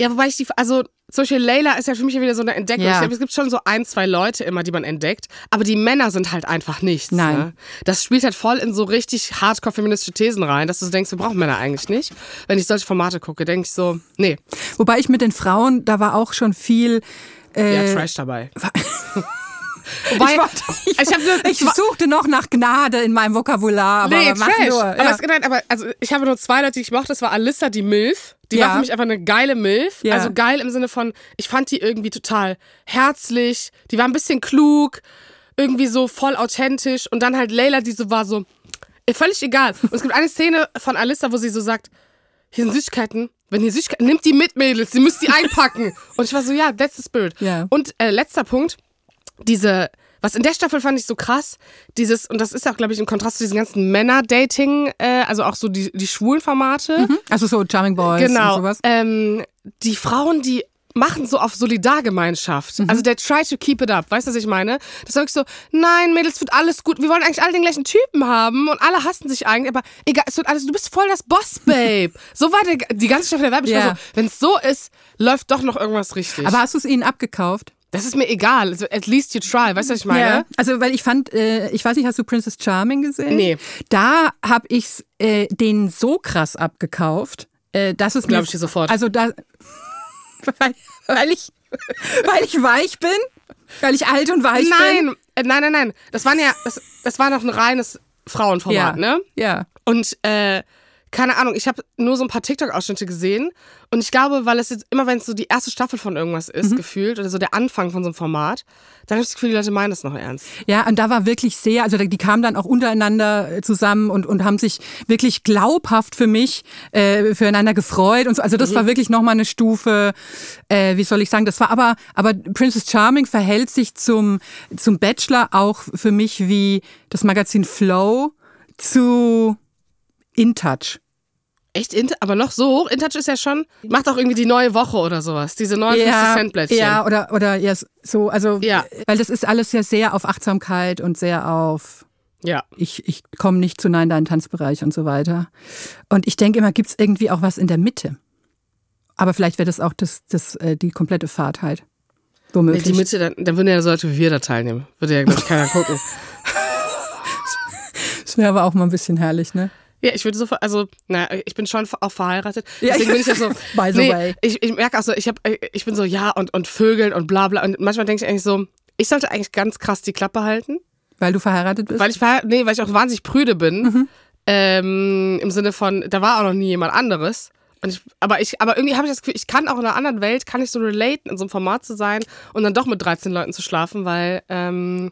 Ja, wobei ich die, also zum Beispiel Layla ist ja für mich ja wieder so eine Entdeckung. Ja. Ich glaube, es gibt schon so ein, zwei Leute immer, die man entdeckt, aber die Männer sind halt einfach nichts. Nein. Ne? Das spielt halt voll in so richtig hardcore feministische Thesen rein, dass du so denkst, wir brauchen Männer eigentlich nicht. Wenn ich solche Formate gucke, denke ich so, nee, Wobei ich mit den Frauen, da war auch schon viel. Äh, ja, Trash dabei. Wobei, ich, wollte- ich, ich nur ich suchte noch nach Gnade in meinem Vokabular, aber nee, mach Trash. nur. Aber, Ja. es, nein, aber also ich habe nur zwei Leute, die ich mochte. Das war Alyssa, die Milf. Die Ja. war für mich einfach eine geile Milf. Ja. Also geil im Sinne von, ich fand die irgendwie total herzlich. Die war ein bisschen klug, irgendwie so voll authentisch. Und dann halt Layla, die so war so, völlig egal. Und es gibt eine Szene von Alyssa, wo sie so sagt, hier sind Süßigkeiten. Wenn ihr Süßigkeiten, nimmt die mit, Mädels. Sie müsst die einpacken. Und ich war so, ja, that's the spirit. Ja. Und äh, letzter Punkt, diese, was in der Staffel fand ich so krass, dieses, und das ist auch, glaube ich, im Kontrast zu diesen ganzen Männer-Dating, äh, also auch so die, die schwulen Formate. Also so Charming Boys und Genau. sowas. Ähm, die Frauen, die machen so auf Solidargemeinschaft. Mhm. Also der try to keep it up. Weißt du, was ich meine? Das sag ich so, nein, Mädels, wird alles gut. Wir wollen eigentlich alle den gleichen Typen haben und alle hassen sich eigentlich, aber egal, es wird alles, du bist voll das Boss, Babe. so war der, die ganze Staffel der Werbung. War so, wenn es so ist, läuft doch noch irgendwas richtig. Aber hast du es ihnen abgekauft? Das ist mir egal. Also, at least you try. Weißt du, was ich meine? Also, weil ich fand, äh, ich weiß nicht, hast du Princess Charming gesehen? Nee. Da habe ich äh, denen so krass abgekauft, äh, dass es Glaub mir- ich dir sofort. Also da, weil, weil ich, weil ich weich bin, weil ich alt und weich bin. Nein, äh, nein, nein, nein. Das waren ja, das, das war noch ein reines Frauenformat, Ja. ne? Ja. Und äh, keine Ahnung, ich habe nur so ein paar TikTok-Ausschnitte gesehen und ich glaube, weil es jetzt immer, wenn es so die erste Staffel von irgendwas ist, gefühlt oder so der Anfang von so einem Format, dann habe ich das Gefühl, die Leute meinen das noch ernst. Ja, und da war wirklich sehr, also die kamen dann auch untereinander äh, zusammen und, und haben sich wirklich glaubhaft für mich äh, füreinander gefreut und so. Also das war wirklich nochmal eine Stufe, äh, wie soll ich sagen, das war aber, aber Princess Charming verhält sich zum, zum Bachelor auch für mich wie das Magazin Flow zu In Touch. Echt? Int aber noch so hoch? InTouch ist ja schon, macht auch irgendwie die neue Woche oder sowas. Diese 59 Cent Blättchen. ja, oder, oder ja, so, also, Ja. weil das ist alles ja sehr auf Achtsamkeit und sehr auf Ja. Ich, ich komme nicht zu Nein, deinen Tanzbereich und so weiter. Und ich denke immer, gibt es irgendwie auch was in der Mitte? Aber vielleicht wäre das auch das, das, äh, die komplette Fahrt halt. Nee, Womöglich. die Mitte, dann, dann würden ja so Leute wie wir da teilnehmen. Würde ja, glaube ich, keiner gucken. das wäre aber auch mal ein bisschen herrlich, ne? Ja, ich würde so, also, na, ich bin schon auch verheiratet. Ja, Deswegen bin ich ja so. By the nee, way. Ich, ich merke auch so, ich, hab, ich bin so, ja, und, und Vögeln und bla bla. Und manchmal denke ich eigentlich so, ich sollte eigentlich ganz krass die Klappe halten. Weil du verheiratet bist? Weil ich, verhe- nee, weil ich auch wahnsinnig prüde bin. Ähm, Im Sinne von, da war auch noch nie jemand anderes. Und ich, aber ich, aber irgendwie habe ich das Gefühl, ich kann auch in einer anderen Welt, kann ich so relaten, in so einem Format zu sein und dann doch mit 13 Leuten zu schlafen, weil ähm,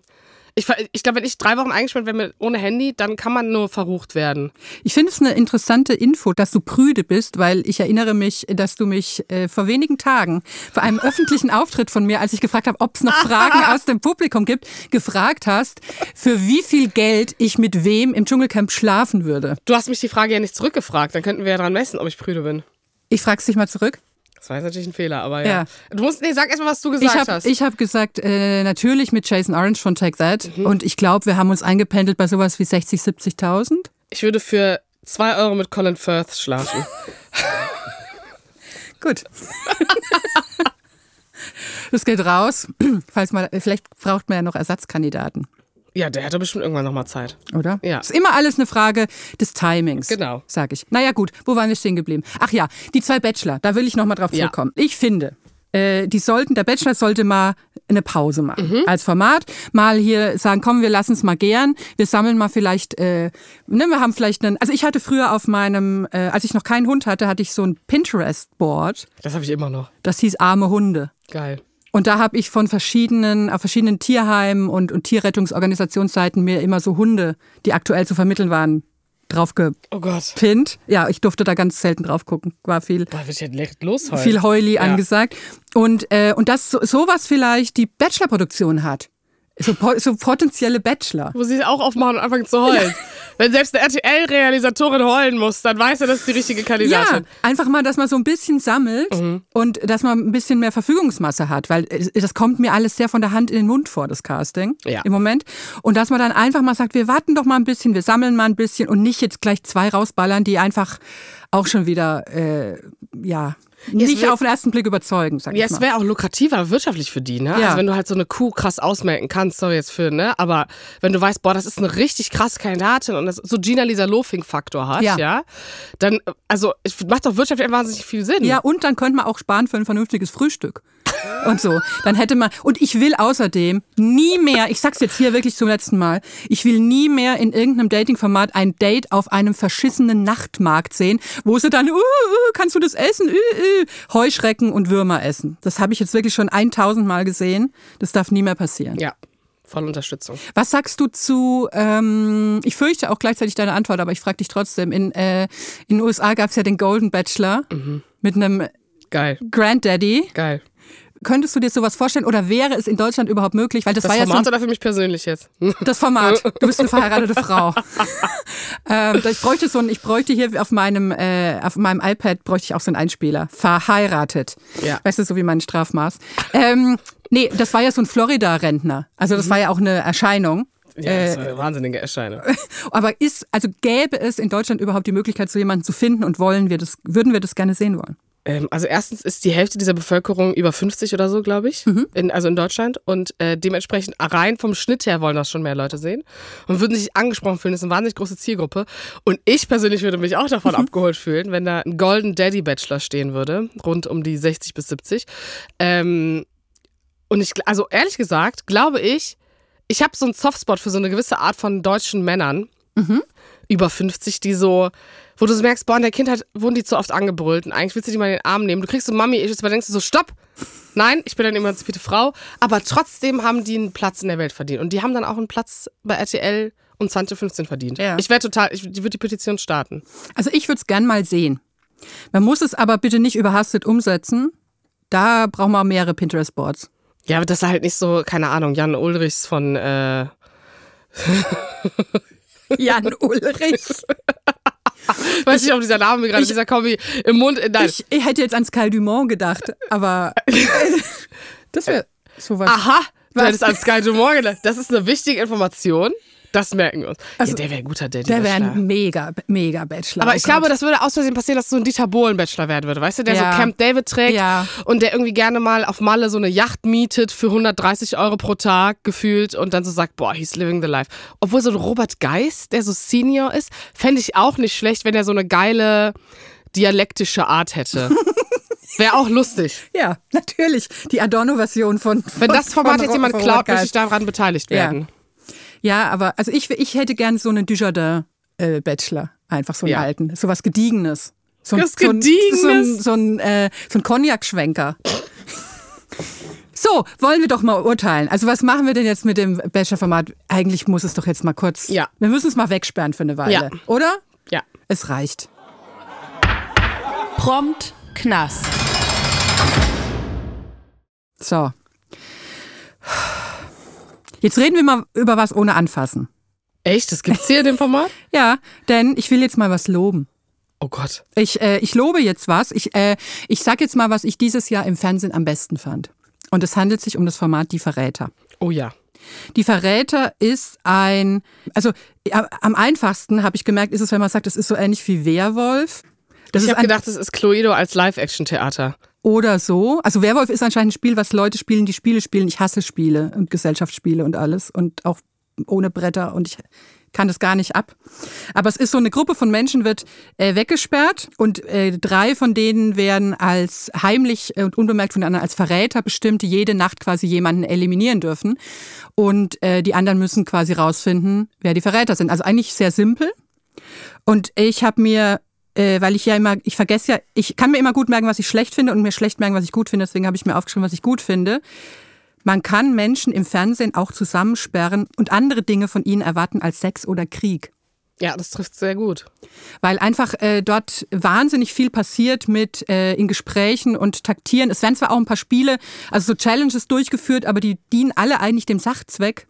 ich, ich glaube, wenn ich drei Wochen eingesperrt werde mit, ohne Handy, dann kann man nur verrucht werden. Ich finde es eine interessante Info, dass du prüde bist, weil ich erinnere mich, dass du mich äh, vor wenigen Tagen bei einem öffentlichen Auftritt von mir, als ich gefragt habe, ob es noch Fragen aus dem Publikum gibt, gefragt hast, für wie viel Geld ich mit wem im Dschungelcamp schlafen würde. Du hast mich die Frage ja nicht zurückgefragt, dann könnten wir ja dran messen, ob ich prüde bin. Ich frage es dich mal zurück. Das war jetzt natürlich ein Fehler, aber ja. Ja. Du musst, nee, sag erstmal, was du gesagt Ich habe hast. ich hab gesagt, äh, natürlich mit Jason Orange von Take That. Und ich glaube, wir haben uns eingependelt bei sowas wie 60, 70.000. ich würde für zwei Euro mit Colin Firth schlafen. Gut. Das geht raus. Falls mal, vielleicht braucht man ja noch Ersatzkandidaten, ja, der hatte bestimmt irgendwann nochmal Zeit. oder? Ja. Ist immer alles eine Frage des Timings. Genau. Sag ich. Naja, gut. Wo waren wir stehen geblieben? Ach ja, die zwei Bachelor. Da will ich nochmal drauf Ja. zurückkommen. Ich finde, äh, die sollten, der Bachelor sollte mal eine Pause machen Mhm. als Format. Mal hier sagen, komm, wir lassen es mal gern. Wir sammeln mal vielleicht, äh, ne, wir haben vielleicht einen, also ich hatte früher auf meinem, äh, als ich noch keinen Hund hatte, hatte ich so ein Pinterest-Board. Das habe ich immer noch. Das hieß Arme Hunde. Geil. Und da habe ich von verschiedenen, auf verschiedenen Tierheimen und, und Tierrettungsorganisationsseiten mir immer so Hunde, die aktuell zu vermitteln waren, drauf Oh gepinnt. Ja, ich durfte da ganz selten drauf gucken. War viel, Boah, direkt los heute. viel Heuli Ja. angesagt. Und, äh, und dass so, sowas vielleicht die Bachelor-Produktion hat. So, so potenzielle Bachelor. Wo sie auch aufmachen und anfangen zu heulen. Wenn selbst eine RTL-Realisatorin heulen muss, dann weiß er, das ist die richtige Ja, Kandidatin. einfach mal, dass man so ein bisschen sammelt Mhm. und dass man ein bisschen mehr Verfügungsmasse hat, weil das kommt mir alles sehr von der Hand in den Mund vor, das Casting Ja. im Moment. Und dass man dann einfach mal sagt, wir warten doch mal ein bisschen, wir sammeln mal ein bisschen und nicht jetzt gleich zwei rausballern, die einfach auch schon wieder, äh, ja, nicht wär- auf den ersten Blick überzeugen, sag Ja, ich es mal. wäre auch lukrativer wirtschaftlich für die, ne? Ja. Also wenn du halt so eine Kuh krass ausmelken kannst, sorry jetzt für, ne? Aber wenn du weißt, boah, das ist eine richtig krasse Kandidatin und das so Gina Lisa Lofing-Faktor hat, ja. Ja. dann, also, es macht doch wirtschaftlich wahnsinnig viel Sinn. Ja, und dann könnte man auch sparen für ein vernünftiges Frühstück. Und so. Dann hätte man, und ich will außerdem nie mehr, ich sag's jetzt hier wirklich zum letzten Mal, ich will nie mehr in irgendeinem Dating-Format ein Date auf einem verschissenen Nachtmarkt sehen, wo sie dann, uh, uh, kannst du das essen? Uh, uh, Heuschrecken und Würmer essen. Das habe ich jetzt wirklich schon 1000 Mal gesehen. Das darf nie mehr passieren. Ja, voll Unterstützung. Was sagst du zu, ähm, ich fürchte auch gleichzeitig deine Antwort, aber ich frage dich trotzdem, in, äh, in den USA gab's ja den Golden Bachelor mit einem Geil, Granddaddy. geil. Könntest du dir sowas vorstellen oder wäre es in Deutschland überhaupt möglich? Weil das, Das war Format ja so oder für mich persönlich jetzt? das Format. Du bist eine verheiratete Frau. ähm, ich bräuchte so ein, ich bräuchte hier auf meinem äh, auf meinem iPad bräuchte ich auch so einen Einspieler. Verheiratet. Ja. Weißt du, so wie mein Strafmaß. Ähm, nee, das war ja so ein Florida-Rentner. Also das war ja auch eine Erscheinung. Ja, das war eine wahnsinnige Erscheinung. Aber ist, also gäbe es in Deutschland überhaupt die Möglichkeit, so jemanden zu finden und wollen wir das, würden wir das gerne sehen wollen? Ähm, also erstens ist die Hälfte dieser Bevölkerung über 50 oder so, glaube ich, in, also in Deutschland. Und äh, dementsprechend rein vom Schnitt her wollen das schon mehr Leute sehen und würden sich angesprochen fühlen. Das ist eine wahnsinnig große Zielgruppe. Und ich persönlich würde mich auch davon abgeholt fühlen, wenn da ein Golden Daddy Bachelor stehen würde, rund um die 60 bis 70. Ähm, und ich, also ehrlich gesagt, glaube ich, ich habe so einen Softspot für so eine gewisse Art von deutschen Männern über 50, die so, wo du so merkst, boah, in der Kindheit wurden die zu oft angebrüllt und eigentlich willst du die mal in den Arm nehmen. Du kriegst so Mami-Issues, aber denkst du so, stopp! Nein, ich bin eine emanzipierte Frau, aber trotzdem haben die einen Platz in der Welt verdient. Und die haben dann auch einen Platz bei RTL und 2015 verdient. Ja. Ich wäre total, ich, würde die Petition starten. Also ich würde es gern mal sehen. Man muss es aber bitte nicht überhastet umsetzen. Da brauchen wir mehrere Pinterest-Boards. Ja, aber das ist halt nicht so, keine Ahnung, Jan Ulrichs von, äh, Jan Ulrich. ich weiß nicht, ob dieser Name gerade, dieser Kombi im Mund, nein. Ich, ich hätte jetzt an Sky Dumont gedacht, aber das wäre sowas. Aha, du hättest an Sky Dumont gedacht. Das ist eine wichtige Information. Das merken wir uns. Also, ja, der wäre ein guter Daddy. Der wäre Bachelor. ein mega, mega Bachelor. Aber Oh ich glaube, das würde aus Versehen passieren, dass so ein Dieter Bohlen-Bachelor werden würde, weißt du, der Ja. so Camp David trägt Ja. und der irgendwie gerne mal auf Malle so eine Yacht mietet für 130 Euro pro Tag gefühlt und dann so sagt, boah, he's living the life. Obwohl so ein Robert Geist, der so Senior ist, fände ich auch nicht schlecht, wenn er so eine geile dialektische Art hätte. Wäre auch lustig. Ja, natürlich. Die Adorno-Version von, von. Wenn das Format jetzt jemand klaut, möchte ich daran beteiligt werden. Ja, aber also ich, ich hätte gern so einen Dujardin-Bachelor. Einfach so einen Ja. alten. So was Gediegenes. So ein, so ein, Gediegenes? so ein, so ein, äh, so ein Cognac-Schwenker. So, wollen wir doch mal urteilen. Also was machen wir denn jetzt mit dem Bachelor-Format? Eigentlich muss es doch jetzt mal kurz. Ja. Wir müssen es mal wegsperren für eine Weile. Ja. Oder? Ja. Es reicht. Prompt Knast. So. Jetzt reden wir mal über was ohne anfassen. Echt? Das gibt's hier in dem Format? Ja, denn ich will jetzt mal was loben. Oh Gott. Ich, äh, ich lobe jetzt was. Ich, äh, ich sag jetzt mal, was ich dieses Jahr im Fernsehen am besten fand. Und es handelt sich um das Format Die Verräter. Oh ja. Die Verräter ist ein, also ja, am einfachsten habe ich gemerkt, ist es, wenn man sagt, es ist so ähnlich wie Werwolf. Das Ich ist habe gedacht, es ist Cluedo als Live-Action-Theater. Oder so. Also Werwolf ist anscheinend ein Spiel, was Leute spielen, die Spiele spielen. Ich hasse Spiele und Gesellschaftsspiele und alles und auch ohne Bretter und ich kann das gar nicht ab. Aber es ist so eine Gruppe von Menschen wird äh, weggesperrt und äh, drei von denen werden als heimlich äh, und unbemerkt von den anderen als Verräter bestimmt, die jede Nacht quasi jemanden eliminieren dürfen. Und äh, die anderen müssen quasi rausfinden, wer die Verräter sind. Also eigentlich sehr simpel. Und ich habe mir, äh, weil ich ja immer, ich vergesse ja, ich kann mir immer gut merken, was ich schlecht finde und mir schlecht merken, was ich gut finde. Deswegen habe ich mir aufgeschrieben, was ich gut finde. Man kann Menschen im Fernsehen auch zusammensperren und andere Dinge von ihnen erwarten als Sex oder Krieg. Ja, das trifft sehr gut. Weil einfach äh, dort wahnsinnig viel passiert mit äh, in Gesprächen und Taktieren. Es werden zwar auch ein paar Spiele, also so Challenges durchgeführt, aber die dienen alle eigentlich dem Sachzweck.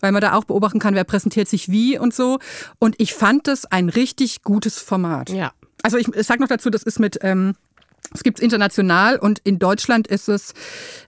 Weil man da auch beobachten kann, wer präsentiert sich wie und so. Und ich fand das ein richtig gutes Format. Ja. Also ich, ich sag noch dazu, das ist mit, ähm, es gibt international und in Deutschland ist es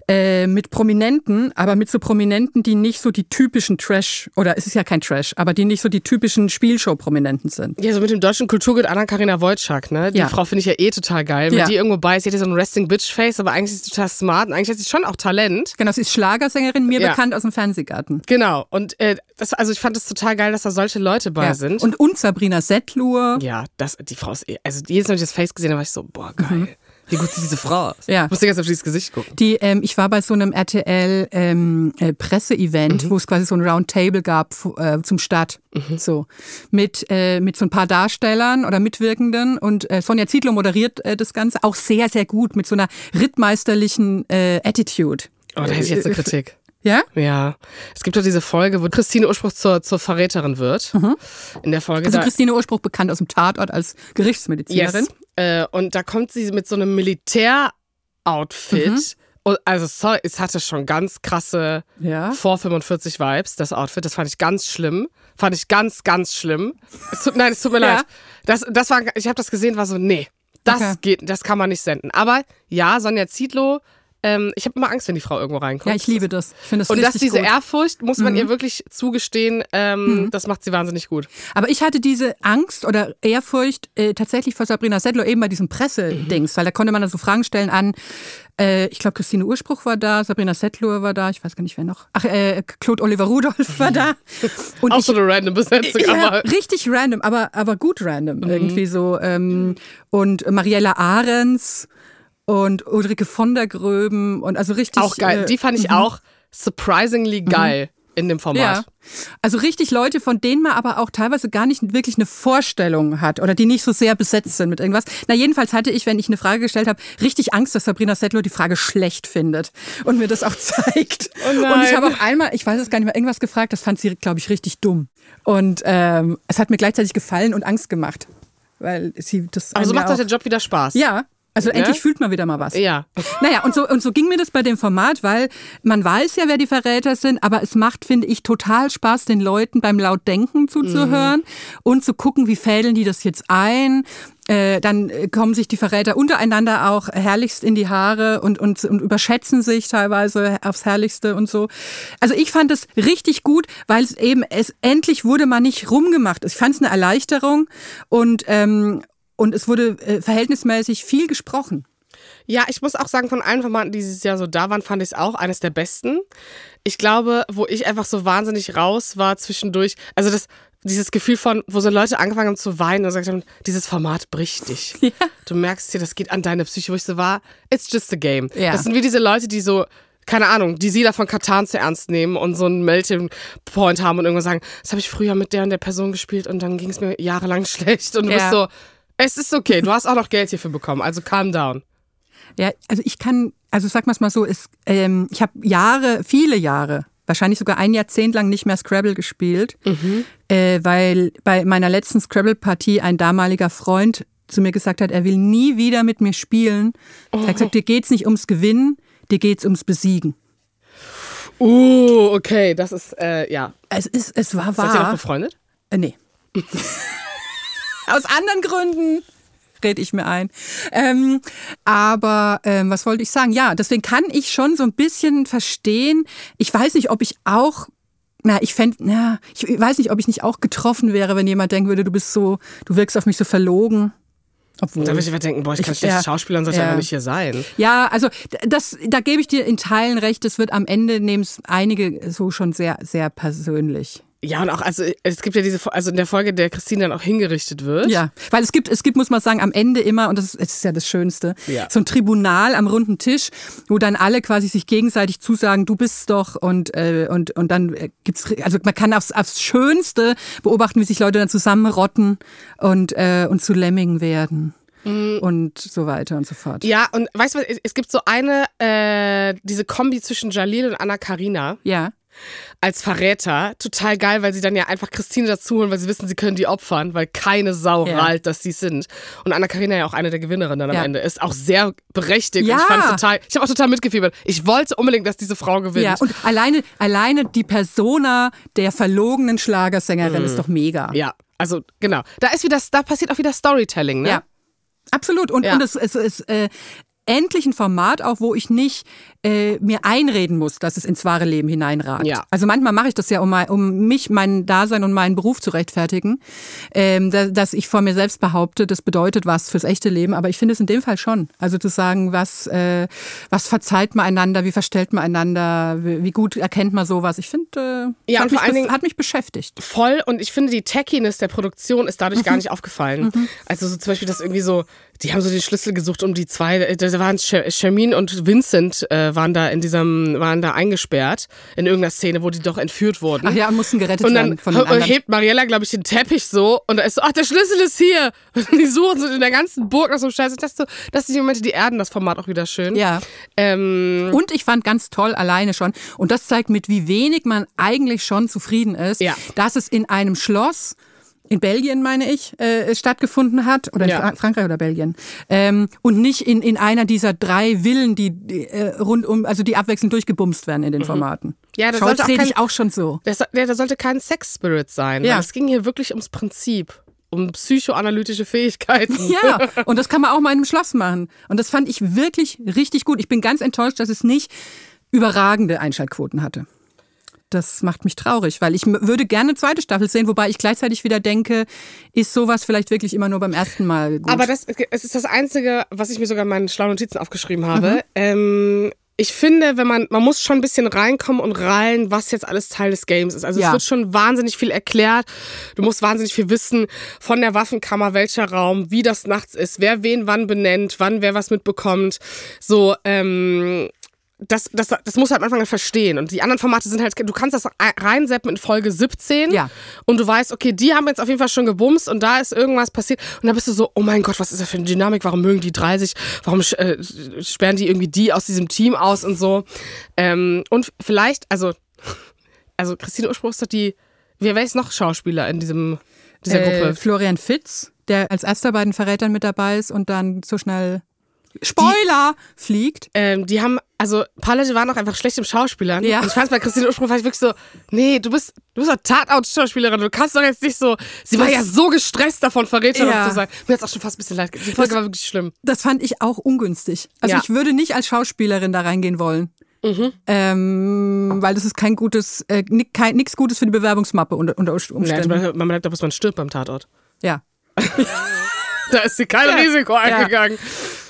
äh, mit Prominenten, aber mit so Prominenten, die nicht so die typischen Trash, oder es ist ja kein Trash, aber die nicht so die typischen Spielshow-Prominenten sind. Ja, so mit dem deutschen Kulturgut Anna-Karina Wojcik, ne? Die Ja. Frau finde ich ja eh total geil. Wenn Ja. die irgendwo bei ist, sie hat ja so ein Resting-Bitch-Face, aber eigentlich ist sie total smart und eigentlich hat sie schon auch Talent. Genau, sie ist Schlagersängerin, mir Ja. bekannt aus dem Fernsehgarten. Genau. Und äh, das, also ich fand es total geil, dass da solche Leute bei sind. Und, und Sabrina Settlur. ja, das, die Frau ist eh, also jedes Mal, wenn ich das Face gesehen habe, war ich so, boah, geil. Wie gut sieht diese Frau aus. Mhm. Ja. Ich musste ganz auf dieses Gesicht gucken. Die, ähm, ich war bei so einem RTL ähm, äh, Presseevent, Mhm. wo es quasi so ein Roundtable gab äh, zum Start, Mhm. so mit äh, mit so ein paar Darstellern oder Mitwirkenden und äh, Sonja Zietlow moderiert äh, das Ganze auch sehr sehr gut mit so einer rittmeisterlichen äh, Attitude. Oh, da hätte ich jetzt eine Kritik. Ja? Ja. Es gibt doch diese Folge, wo Christine Ursprung zur, zur Verräterin wird. In der Folge. Also Christine Urspruch bekannt aus dem Tatort als Gerichtsmedizinerin. Yes. Äh, und da kommt sie mit so einem Militär-Outfit. Mhm. Und also, sorry, es hatte schon ganz krasse Ja. vor 45 Vibes, das Outfit. Das fand ich ganz schlimm. Fand ich ganz, ganz schlimm. Es tut, nein, es tut mir Ja. leid. Das, das war, ich habe das gesehen, war so, nee, das Okay. geht, das kann man nicht senden. Aber ja, Sonja Zietlow, ähm, ich habe immer Angst, wenn die Frau irgendwo reinkommt. Ja, ich liebe das. Ich finde das Und dass diese gut. Mhm. Ehrfurcht, muss man ihr wirklich zugestehen, ähm, das macht sie wahnsinnig gut. Aber ich hatte diese Angst oder Ehrfurcht äh, tatsächlich vor Sabrina Settler eben bei diesem Pressedings, weil da konnte man dann so Fragen stellen an, äh, ich glaube, Christine Urspruch war da, Sabrina Settler war da, ich weiß gar nicht, wer noch. Ach, äh, Claude Oliver Rudolph war da. Und Auch ich, so eine random Besetzung, ja, aber. richtig random, aber, aber gut random irgendwie so. Ähm, und Mariella Ahrens und Ulrike von der Gröben und also richtig. Auch geil. äh, Die fand ich auch surprisingly geil in dem Format. Ja. Also richtig Leute, von denen man aber auch teilweise gar nicht wirklich eine Vorstellung hat oder die nicht so sehr besetzt sind mit irgendwas. Na, jedenfalls hatte ich, wenn ich eine Frage gestellt habe, richtig Angst, dass Sabrina Settler die Frage schlecht findet und mir das auch zeigt. Oh und ich habe auch einmal, ich weiß es gar nicht mehr, irgendwas gefragt, das fand sie, glaube ich, richtig dumm. Und ähm, es hat mir gleichzeitig gefallen und Angst gemacht. Weil sie das. Aber so einem macht doch der Job wieder Spaß. Ja, Also Ne? endlich fühlt man wieder mal was. Ja. Naja, und so, und so ging mir das bei dem Format, weil man weiß ja, wer die Verräter sind, aber es macht, finde ich, total Spaß, den Leuten beim Lautdenken zuzuhören und zu gucken, wie fädeln die das jetzt ein. Äh, dann kommen sich die Verräter untereinander auch herrlichst in die Haare und, und, und überschätzen sich teilweise aufs Herrlichste und so. Also ich fand es richtig gut, weil es eben, es endlich wurde man nicht rumgemacht. Ich fand es eine Erleichterung und, ähm, und es wurde äh, verhältnismäßig viel gesprochen. Ja, ich muss auch sagen, von allen Formaten, die dieses Jahr so da waren, fand ich es auch eines der besten. Ich glaube, wo ich einfach so wahnsinnig raus war zwischendurch, also das, dieses Gefühl von, wo so Leute angefangen haben zu weinen und gesagt haben, dieses Format bricht dich. Ja. Du merkst dir, das geht an deine Psyche, wo ich so war, it's just a game. Ja. Das sind wie diese Leute, die so, keine Ahnung, die Siedler von Katan zu ernst nehmen und so einen Melting Point haben und irgendwann sagen, das habe ich früher mit der und der Person gespielt und dann ging es mir jahrelang schlecht und du Ja. bist so, es ist okay, du hast auch noch Geld hierfür bekommen, also calm down. Ja, also ich kann, also sag mal's mal so, es, ähm, ich habe Jahre, viele Jahre, wahrscheinlich sogar ein Jahrzehnt lang nicht mehr Scrabble gespielt, äh, weil bei meiner letzten Scrabble-Partie ein damaliger Freund zu mir gesagt hat, er will nie wieder mit mir spielen. Er hat gesagt, dir geht's nicht ums Gewinnen, dir geht's ums Besiegen. Uh, okay, das ist, äh, ja. Es ist, es war Seid ihr noch wahr. befreundet? Äh, nee. Aus anderen Gründen rede ich mir ein. Ähm, aber ähm, was wollte ich sagen? Ja, deswegen kann ich schon so ein bisschen verstehen. Ich weiß nicht, ob ich auch. Na, ich fände, na, ich weiß nicht, ob ich nicht auch getroffen wäre, wenn jemand denken würde, du bist so, du wirkst auf mich so verlogen. Obwohl. Da würde ich immer denken, boah, ich kann schlecht ja. Schauspielern, sollte Ja. einfach nicht hier sein. Ja, also das, da gebe ich dir in Teilen recht. Das wird am Ende nehmen es einige so schon sehr, sehr persönlich. Ja, und auch, also es gibt ja diese, also in der Folge, der Christine dann auch hingerichtet wird. Ja, weil es gibt, es gibt, muss man sagen, am Ende immer, und das ist, es ist ja das Schönste, Ja. so ein Tribunal am runden Tisch, wo dann alle quasi sich gegenseitig zusagen, du bist doch und, äh, und, und dann äh, gibt's, also man kann aufs, aufs Schönste beobachten, wie sich Leute dann zusammenrotten und, äh, und zu Lemmingen werden. Und so weiter und so fort. Ja, und weißt du es gibt so eine, äh, diese Kombi zwischen Jalil und Anna Karina Ja. Als Verräter. Total geil, weil sie dann ja einfach Christine dazu holen, weil sie wissen, sie können die opfern, weil keine Sau Ja. rallt, dass sie sind. Und Anna Karina ja auch eine der Gewinnerinnen dann am Ja. Ende ist. Auch sehr berechtigt. Ja. Und ich fand total, ich habe auch total mitgefiebert. Ich wollte unbedingt, dass diese Frau gewinnt. Ja, und alleine, alleine die Persona der verlogenen Schlagersängerin ist doch mega. Ja, also genau. Da ist wieder, da passiert auch wieder Storytelling, ne? Ja, absolut. Und, Ja. und es, es ist äh, endlich ein Format auch, wo ich nicht äh, mir einreden muss, dass es ins wahre Leben hineinragt. Ja. Also manchmal mache ich das ja, um, mein- um mich, mein Dasein und meinen Beruf zu rechtfertigen, ähm, da, dass ich vor mir selbst behaupte, das bedeutet was fürs echte Leben. Aber ich finde es in dem Fall schon. Also zu sagen, was, äh, was verzeiht man einander, wie verstellt man einander, wie, wie gut erkennt man sowas. Ich finde, äh, Ja, hat, mich, hat mich beschäftigt. voll und ich finde die Tackiness der Produktion ist dadurch Mhm. gar nicht aufgefallen. Also so zum Beispiel das irgendwie so, die haben so den Schlüssel gesucht um die zwei, da waren Sh- Shermin und Vincent äh, waren da in diesem, waren da eingesperrt in irgendeiner Szene, wo die doch entführt wurden. Ach ja, mussten gerettet Und dann werden von den hebt Mariella, glaube ich, den Teppich so und da ist so, ach, der Schlüssel ist hier. Und die suchen so in der ganzen Burg nach so einem Scheiß. Und Das, so, das sind die Momente, die erden das Format auch wieder schön. Ja. Ähm, Und ich fand ganz toll alleine schon, und das zeigt mit wie wenig man eigentlich schon zufrieden ist, Ja. dass es in einem Schloss in Belgien, meine ich, äh, stattgefunden hat, oder in Ja. Fra Frankreich oder Belgien, ähm, und nicht in, in einer dieser drei Villen, die, die äh, rundum, also die abwechselnd durchgebumst werden in den Formaten. Mhm. Ja, das Scholz sollte auch sehe kein- ich auch schon so. Das, da sollte kein Sex-Spirit sein. Ja. Es ging hier wirklich ums Prinzip. Um psychoanalytische Fähigkeiten. Ja, und das kann man auch mal in einem Schloss machen. Und das fand ich wirklich richtig gut. Ich bin ganz enttäuscht, dass es nicht überragende Einschaltquoten hatte. Das macht mich traurig, weil ich würde gerne zweite Staffel sehen, wobei ich gleichzeitig wieder denke, ist sowas vielleicht wirklich immer nur beim ersten Mal gut. Aber das es ist das Einzige, was ich mir sogar in meinen schlauen Notizen aufgeschrieben Mhm. habe. Ähm, ich finde, wenn man, man muss schon ein bisschen reinkommen und rallen, was jetzt alles Teil des Games ist. Also Ja. es wird schon wahnsinnig viel erklärt. Du musst wahnsinnig viel wissen von der Waffenkammer, welcher Raum, wie das nachts ist, wer wen wann benennt, wann wer was mitbekommt. So, ähm, das, das, das musst du halt am Anfang verstehen. Und die anderen Formate sind halt, du kannst das reinseppen in Folge 17 Ja. und du weißt, okay, die haben jetzt auf jeden Fall schon gebumst und da ist irgendwas passiert. Und dann bist du so, oh mein Gott, was ist das für eine Dynamik? Warum mögen die 30? Warum äh, sperren die irgendwie die aus diesem Team aus und so? Ähm, und vielleicht, also, also Christine Urspruch ist doch die, wer wer ist noch Schauspieler in diesem, dieser äh, Gruppe? Florian Fitz, der als erster bei den Verrätern mit dabei ist und dann so schnell Spoiler, fliegt. Ähm, die haben, also ein paar Leute waren auch einfach schlecht im Schauspielern. Ja. Und ich fand bei Christine Ursprung ich wirklich so, nee, du bist, du bist doch Tatort-Schauspielerin, du kannst doch jetzt nicht so. Sie war ja so gestresst davon, Verräterin Ja. zu sein. Mir hat's auch schon fast ein bisschen leid. Die Folge Das- war wirklich schlimm. Das fand ich auch ungünstig. Also Ja. ich würde nicht als Schauspielerin da reingehen wollen. Ähm, weil das ist kein gutes, äh, kein, nichts Gutes für die Bewerbungsmappe unter, unter Ja, Umständen. man, man merkt, dass man stirbt beim Tatort. Ja. Da ist sie kein Risiko eingegangen.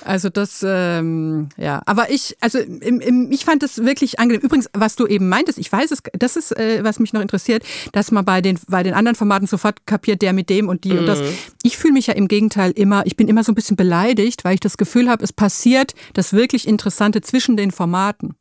Also das, ähm, ja. Aber ich, also im, im, ich fand das wirklich angenehm. Übrigens, was du eben meintest, ich weiß es, das ist, äh, was mich noch interessiert, dass man bei den, bei den anderen Formaten sofort kapiert, der mit dem und die und das. Ich fühle mich ja im Gegenteil immer, ich bin immer so ein bisschen beleidigt, weil ich das Gefühl habe, es passiert das wirklich Interessante zwischen den Formaten.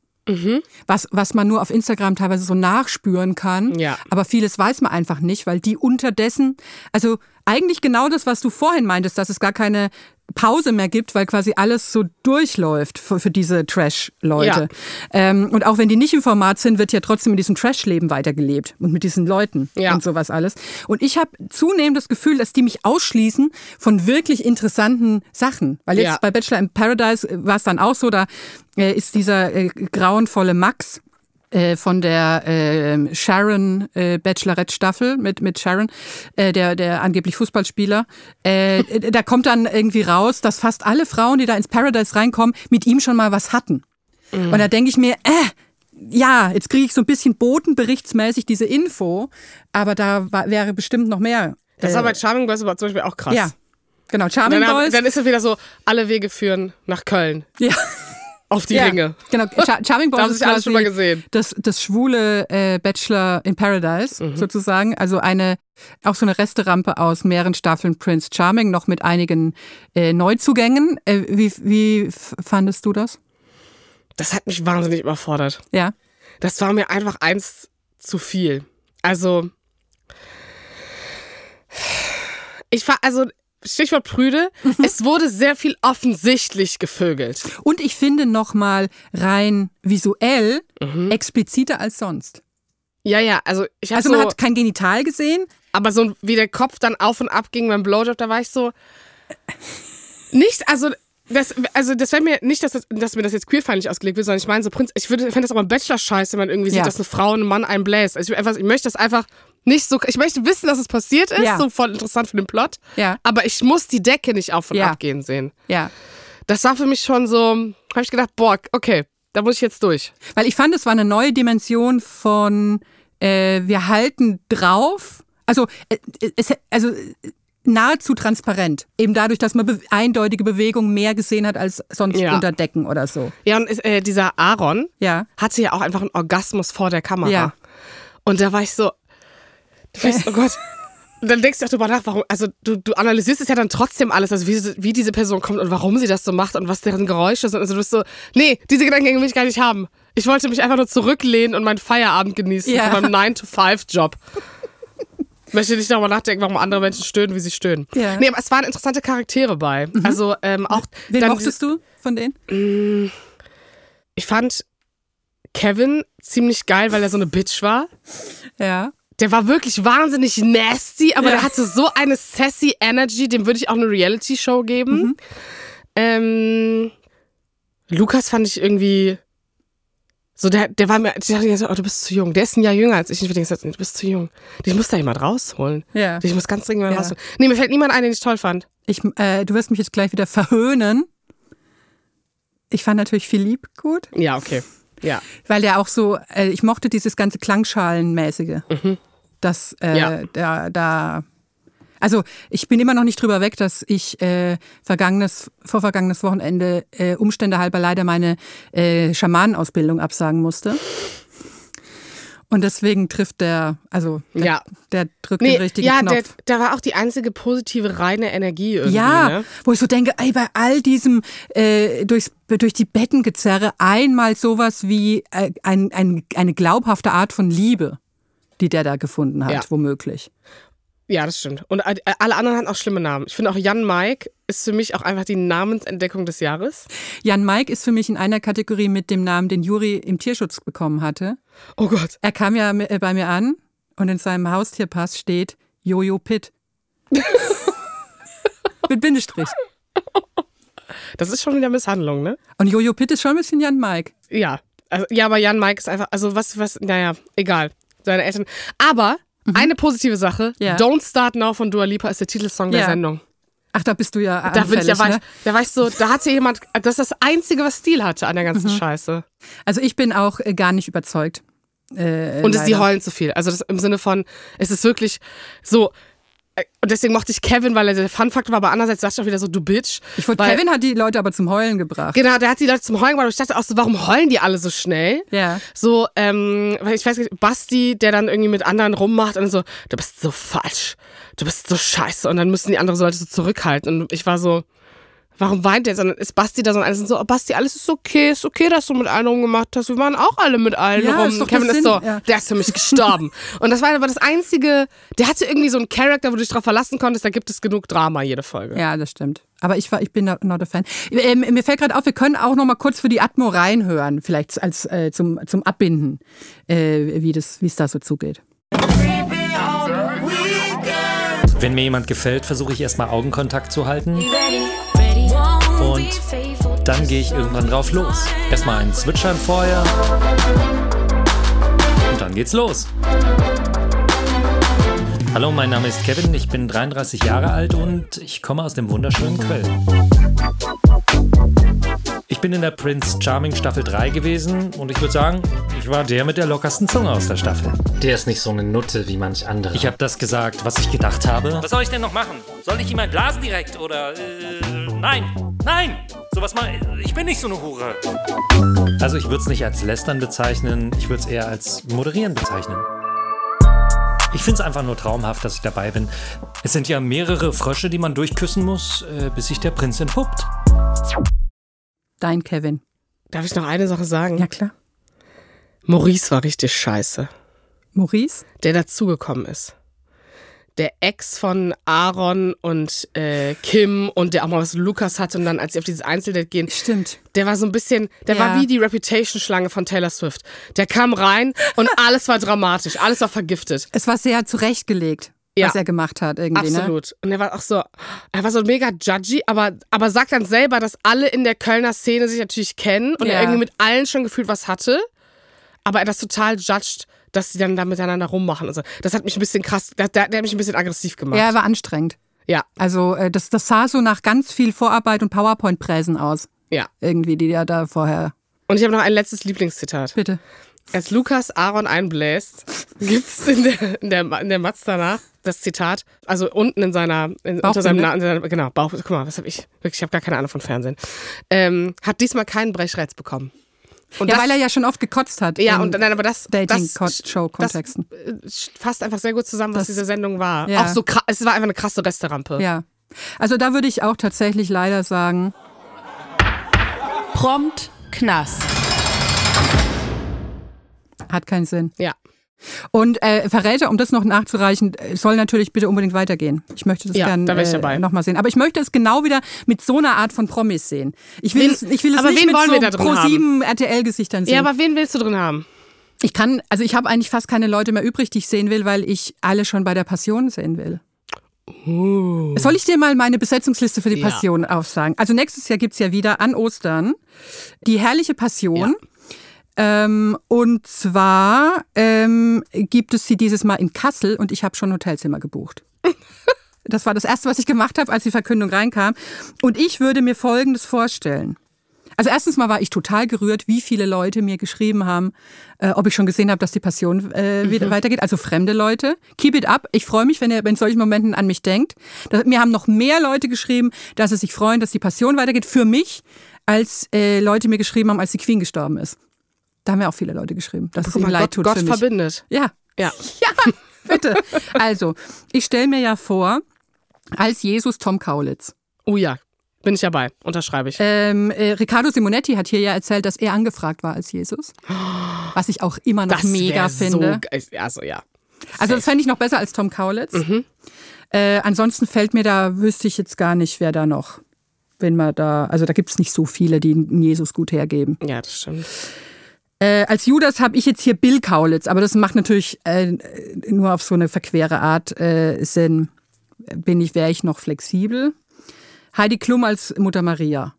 Was, was man nur auf Instagram teilweise so nachspüren kann. Ja. Aber vieles weiß man einfach nicht, weil die unterdessen, also eigentlich genau das, was du vorhin meintest, dass es gar keine Pause mehr gibt, weil quasi alles so durchläuft für, für diese Trash-Leute. Ähm, und auch wenn die nicht im Format sind, wird ja trotzdem in diesem Trash-Leben weitergelebt und mit diesen Leuten Ja. und sowas alles. Und ich habe zunehmend das Gefühl, dass die mich ausschließen von wirklich interessanten Sachen. Weil jetzt Ja. bei Bachelor in Paradise war es dann auch so, da äh, ist dieser äh, grauenvolle Max, äh, von der äh, Sharon äh, Bachelorette Staffel mit mit Sharon, äh, der der angeblich Fußballspieler. Äh, äh, da kommt dann irgendwie raus, dass fast alle Frauen, die da ins Paradise reinkommen, mit ihm schon mal was hatten. Und da denke ich mir, äh, ja, jetzt kriege ich so ein bisschen botenberichtsmäßig diese Info, aber da war, wäre bestimmt noch mehr. Das äh, war bei Charming Boys aber zum Beispiel auch krass. ja, genau. Charming Dann, Boys. dann ist es wieder so, alle Wege führen nach Köln. ja. Auf die ja, Ringe. Genau, Char Charming Boys ist quasi schon mal gesehen. Das, das schwule äh, Bachelor in Paradise Mhm. sozusagen. Also eine auch so eine Resterampe aus mehreren Staffeln Prince Charming, noch mit einigen äh, Neuzugängen. Äh, wie wie fandest du das? Das hat mich wahnsinnig überfordert. Ja. Das war mir einfach eins zu viel. Also, ich war, also, Stichwort Prüde, Mhm. es wurde sehr viel offensichtlich gevögelt. Und ich finde noch mal rein visuell Mhm. expliziter als sonst. Ja, ja, also ich habe Also so, man hat kein Genital gesehen. aber so wie der Kopf dann auf und ab ging beim Blowjob, da war ich so, nicht, also das, also das wäre mir nicht, dass, das, dass mir das jetzt queerfeindlich ausgelegt wird, sondern ich meine so Prinz, ich würde, fände das auch beim Bachelor scheiße, wenn man irgendwie Ja. sieht, dass eine Frau einen Mann einbläst. Also ich, einfach, ich möchte das einfach nicht so, ich möchte wissen, dass es passiert ist, Ja. so voll interessant für den Plot. Ja. Aber ich muss die Decke nicht auf und Ja. ab gehen sehen. Ja. Das war für mich schon so, habe ich gedacht, boah, okay, da muss ich jetzt durch. Weil ich fand, es war eine neue Dimension von äh, wir halten drauf. Also, äh, es, also nahezu transparent. Eben dadurch, dass man be eindeutige Bewegungen mehr gesehen hat als sonst Ja. unter Decken oder so. Ja, und ist, äh, dieser Aaron Ja. hatte ja auch einfach einen Orgasmus vor der Kamera. Ja. Und da war ich so, ich so oh Gott. Und dann denkst du auch drüber nach, warum, also du, du analysierst es ja dann trotzdem alles, also wie, wie diese Person kommt und warum sie das so macht und was deren Geräusche sind. Also du bist so, nee, diese Gedankengänge will ich gar nicht haben. Ich wollte mich einfach nur zurücklehnen und meinen Feierabend genießen Ja. von meinem 9-to-5-Job. Möchte nicht darüber nachdenken, warum andere Menschen stöhnen, wie sie stöhnen. Ja. Nee, aber es waren interessante Charaktere bei. Also ähm, auch Wen dann mochtest du von denen? ich fand Kevin ziemlich geil, weil er so eine Bitch war. Ja. Der war wirklich wahnsinnig nasty, aber Ja. der hatte so eine sassy Energy, dem würde ich auch eine Reality-Show geben. Mhm. Ähm, Lukas fand ich irgendwie so, der, der war mir, ich dachte oh, du bist zu jung. Der ist ein Jahr jünger als ich. Ich denke, du bist zu jung. Ich muss da jemand rausholen. Ja. Ich muss ganz dringend jemand Ja. rausholen. Nee, mir fällt niemand ein, den ich toll fand. Ich, äh, du wirst mich jetzt gleich wieder verhöhnen. Ich fand natürlich Philipp gut, Ja, okay. Ja. weil der auch so, äh, ich mochte dieses ganze Klangschalenmäßige. Das, äh, Ja. da, da, also ich bin immer noch nicht drüber weg, dass ich äh, vergangenes, vorvergangenes Wochenende äh, Umstände halber leider meine äh, Schamanenausbildung absagen musste. Und deswegen trifft der, also der, Ja. der drückt Nee, den richtigen ja, Knopf. der, da war auch die einzige positive, reine Energie irgendwie. Ja, Ne? wo ich so denke, ey, bei all diesem äh, durchs, durch die Bettengezerre einmal sowas wie äh, ein, ein, eine glaubhafte Art von Liebe, die der da gefunden hat, Ja. womöglich. Ja, das stimmt. Und äh, alle anderen hatten auch schlimme Namen. Ich finde auch Jan Mike ist für mich auch einfach die Namensentdeckung des Jahres. Jan Mike ist für mich in einer Kategorie mit dem Namen, den Juri im Tierschutz bekommen hatte. Oh Gott. Er kam ja äh, bei mir an und in seinem Haustierpass steht Jojo Pitt. mit Bindestrich. Das ist schon wieder Misshandlung, ne? Und Jojo Pitt ist schon ein bisschen Jan Mike. Ja. Also, ja, aber Jan Mike ist einfach, also was, was, naja, egal. Seine Eltern. Aber eine positive Sache: Mhm. Ja. Don't Start Now von Dua Lipa ist der Titelsong der Ja. Sendung. Ach, da bist du ja Da bin ich ja anfällig, weit, ne? da weißt du, da hatte jemand, das ist das Einzige, was Stil hatte an der ganzen Mhm. Scheiße. Also ich bin auch äh, gar nicht überzeugt. Äh, Und es, die heulen zu viel. Also das im Sinne von, es ist wirklich so. Äh, Und deswegen mochte ich Kevin, weil er der Fun-Faktor war, aber andererseits dachte ich auch wieder so, du Bitch. Ich wollte, Kevin hat die Leute aber zum Heulen gebracht. Genau, der hat die Leute zum Heulen gebracht. Und ich dachte auch so, warum heulen die alle so schnell? Ja. So, ähm, weil ich weiß nicht, Basti, der dann irgendwie mit anderen rummacht und so, du bist so falsch, du bist so scheiße. Und dann müssen die anderen so Leute so zurückhalten. Und ich war so, warum weint der? Sondern ist Basti da so und alles so, oh Basti, alles ist okay, ist okay, dass du mit allen rumgemacht hast. Wir waren auch alle mit allen Ja, rum. ist doch Kevin der ist Sinn, so, ja. der ist für mich gestorben. und das war aber das einzige, der hatte irgendwie so einen Charakter, wo du dich drauf verlassen konntest, da gibt es genug Drama jede Folge. Ja, das stimmt. Aber ich war, ich bin not a fan. Ähm, mir fällt gerade auf, wir können auch noch mal kurz für die Atmo reinhören, vielleicht als äh, zum zum Abbinden, äh, wie das, wie es da so zugeht. Wenn mir jemand gefällt, versuche ich erstmal Augenkontakt zu halten. Und dann gehe ich irgendwann drauf los. Erstmal ein Zwitschern vorher. Und dann geht's los. Hallo, mein Name ist Kevin, ich bin 33 Jahre alt und ich komme aus dem wunderschönen Köln. Ich bin in der Prince Charming Staffel 3 gewesen und ich würde sagen, ich war der mit der lockersten Zunge aus der Staffel. Der ist nicht so eine Nutte wie manch andere. Ich habe das gesagt, was ich gedacht habe. Was soll ich denn noch machen? Soll ich ihm ein blasen direkt oder äh, nein, nein, sowas mal. Ich bin nicht so eine Hure. Also ich würde es nicht als Lästern bezeichnen, ich würde es eher als Moderieren bezeichnen. Ich finde es einfach nur traumhaft, dass ich dabei bin. Es sind ja mehrere Frösche, die man durchküssen muss, äh, bis sich der Prinz entpuppt. Dein Kevin. Darf ich noch eine Sache sagen? Ja klar. Maurice war richtig scheiße. Maurice? der dazugekommen ist. Der Ex von Aaron und äh, Kim und der auch mal was Lukas hat und dann, als sie auf dieses Einzeldate gehen, Stimmt. der war so ein bisschen, der Ja. war wie die Reputation-Schlange von Taylor Swift. Der kam rein und alles war dramatisch, alles war vergiftet. Es war sehr zurechtgelegt, Ja. was er gemacht hat irgendwie. Ne? Absolut. Und er war auch so, er war so mega judgy, aber, aber sagt dann selber, dass alle in der Kölner Szene sich natürlich kennen und Ja. er irgendwie mit allen schon gefühlt was hatte, aber er das total judged, dass sie dann da miteinander rummachen und so. Das hat mich ein bisschen krass, der, der, hat mich ein bisschen aggressiv gemacht. Ja, er war anstrengend. Ja. Also äh, das, das sah so nach ganz viel Vorarbeit und PowerPoint-Präsen aus. Ja. Irgendwie, die ja da vorher. Und ich habe noch ein letztes Lieblingszitat. Bitte. Als Lukas Aaron einbläst, gibt es in der, in, der, in der Matz danach das Zitat, also unten in seiner, in, unter seinem? Na- in seiner, genau, Bauch, guck mal, was habe ich, wirklich, ich habe gar keine Ahnung von Fernsehen, ähm, hat diesmal keinen Brechreiz bekommen. Und ja, das, weil er ja schon oft gekotzt hat. ja, in und nein, aber das, das Dating-Show-Kontexten. das äh, fasst einfach sehr gut zusammen, was Das- diese Sendung war. Ja. Auch so krass, es war einfach eine krasse Resterampe. Ja. Also da würde ich auch tatsächlich leider sagen, Prompt Knast. hat keinen Sinn. Ja. Und äh, Verräter, um das noch nachzureichen, äh, soll natürlich bitte unbedingt weitergehen. Ich möchte das Ja, gerne da äh, nochmal sehen. Aber ich möchte es genau wieder mit so einer Art von Promis sehen. Ich will Wen- es, ich will es aber nicht wen mit wollen so wir da drin Pro7 RTL-Gesichtern sehen. Ja, aber wen willst du drin haben? ich kann, also ich habe eigentlich fast keine Leute mehr übrig, die ich sehen will, weil ich alle schon bei der Passion sehen will. Soll ich dir mal meine Besetzungsliste für die Uh. Ja. Passion aufsagen? Also nächstes Jahr gibt's ja wieder an Ostern die herrliche Passion. Ähm, und zwar ähm, gibt es sie dieses Mal in Kassel und ich habe schon ein Hotelzimmer gebucht. Das war das Erste, was ich gemacht habe, als die Verkündung reinkam. Und ich würde mir Folgendes vorstellen. Also erstens mal war ich total gerührt, wie viele Leute mir geschrieben haben, äh, ob ich schon gesehen habe, dass die Passion äh, wieder weitergeht. Also fremde Leute. Keep it up. Ich freue mich, wenn ihr in solchen Momenten an mich denkt. Das, mir haben noch mehr Leute geschrieben, dass sie sich freuen, dass die Passion weitergeht für mich, als äh, Leute mir geschrieben haben, als die Queen gestorben ist. Da haben mir auch viele Leute geschrieben, dass es ihnen leid Gott, tut Gott für mich. verbindet. Ja, Ja. ja, bitte. Also, ich stelle mir ja vor, als Jesus Tom Kaulitz. Oh ja, bin ich dabei. Unterschreibe ich. Ähm, äh, Riccardo Simonetti hat hier ja erzählt, dass er angefragt war als Jesus. Was ich auch immer noch das mega finde. So, geil. also ja. also das fände ich noch besser als Tom Kaulitz. Mhm. Äh, ansonsten fällt mir da, wüsste ich jetzt gar nicht, wer da noch, wenn man da, also da gibt es nicht so viele, die einen Jesus gut hergeben. Ja, das stimmt. Äh, als Judas habe ich jetzt hier Bill Kaulitz, aber das macht natürlich äh, nur auf so eine verquere Art äh, Sinn. Bin ich, wäre ich noch flexibel. Heidi Klum als Mutter Maria.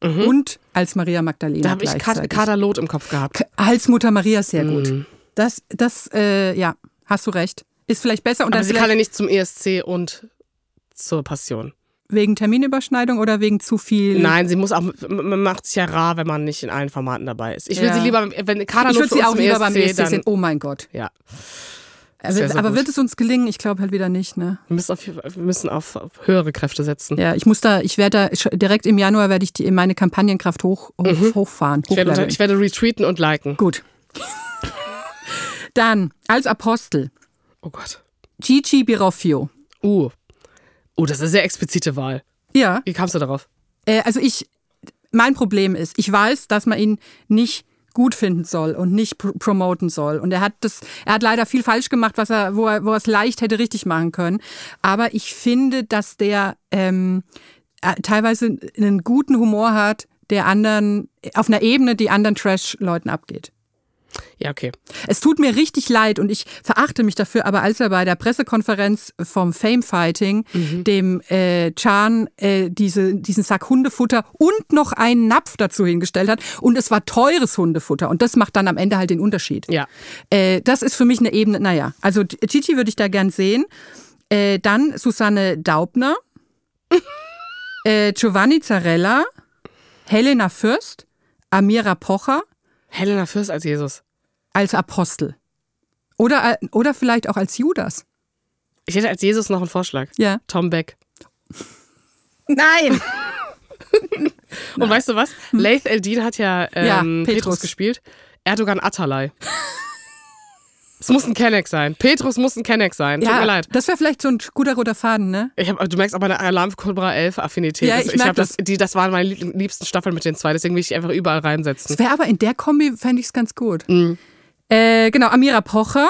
und als Maria Magdalena Mhm. Da habe ich Kader Loth im Kopf gehabt. als Mutter Maria sehr Mhm. gut. Das, das, äh, ja, hast du recht. Ist vielleicht besser und Aber sie kann ja nicht zum ESC und zur Passion. Wegen Terminüberschneidung oder wegen zu viel. Nein, sie muss auch, man macht sich ja rar, wenn man nicht in allen Formaten dabei ist. Ich will Ja. sie lieber, wenn Kader ich würde sie auch lieber beim ESC dann, sehen. Oh mein Gott. Ja. Also, aber gut. wird es uns gelingen? Ich glaube halt wieder nicht, ne? Wir müssen auf, wir müssen auf, auf höhere Kräfte setzen. Ja, ich muss da, ich werde da direkt im Januar werde ich die, meine Kampagnenkraft hoch, hoch, hochfahren. Mhm. Ich werde, ich werde retweeten und liken. Gut. Dann als Apostel Oh Gott. Gigi Biraffio. Uh. Uh, das ist eine sehr explizite Wahl. Ja. Wie kamst du darauf? Äh, also ich, mein Problem ist, ich weiß, dass man ihn nicht gut finden soll und nicht pr promoten soll. Und er hat das, er hat leider viel falsch gemacht, was er, wo er, wo er es leicht hätte richtig machen können. Aber ich finde, dass der ähm, äh, teilweise einen guten Humor hat, der anderen, auf einer Ebene, die anderen Trash-Leuten abgeht. Ja, okay. Es tut mir richtig leid und ich verachte mich dafür, aber als er bei der Pressekonferenz vom Fame Fighting dem äh, Chan äh, diese, diesen Sack Hundefutter und noch einen Napf dazu hingestellt hat und es war teures Hundefutter und das macht dann am Ende halt den Unterschied. Ja. Äh, das ist für mich eine Ebene, naja, also Gigi würde ich da gern sehen. Äh, dann Susanne Daubner, äh, Giovanni Zarella, Helena Fürst, Amira Pocher, Helena Fürst als Jesus. Als Apostel. Oder, äh, oder vielleicht auch als Judas. Ich hätte als Jesus noch einen Vorschlag. Ja. Tom Beck. Nein! Und weißt du was? Laith Eldin hat ja, ähm, Ja, Petrus. Petrus. gespielt. Erdogan Atalay. Es muss ein Kenneck sein. Petrus muss ein Kenneck sein. Tut ja, mir leid. das wäre vielleicht so ein guter roter Faden, ne? Ich hab, du merkst aber eine Alarm Cobra 11 Affinität. Ja, Das- ich ich merk das, die, das waren meine lieb- liebsten Staffeln mit den zwei, deswegen will ich die einfach überall reinsetzen. Das wäre aber in der Kombi, fände ich es ganz gut. Mhm. Äh, genau, Amira Pocher,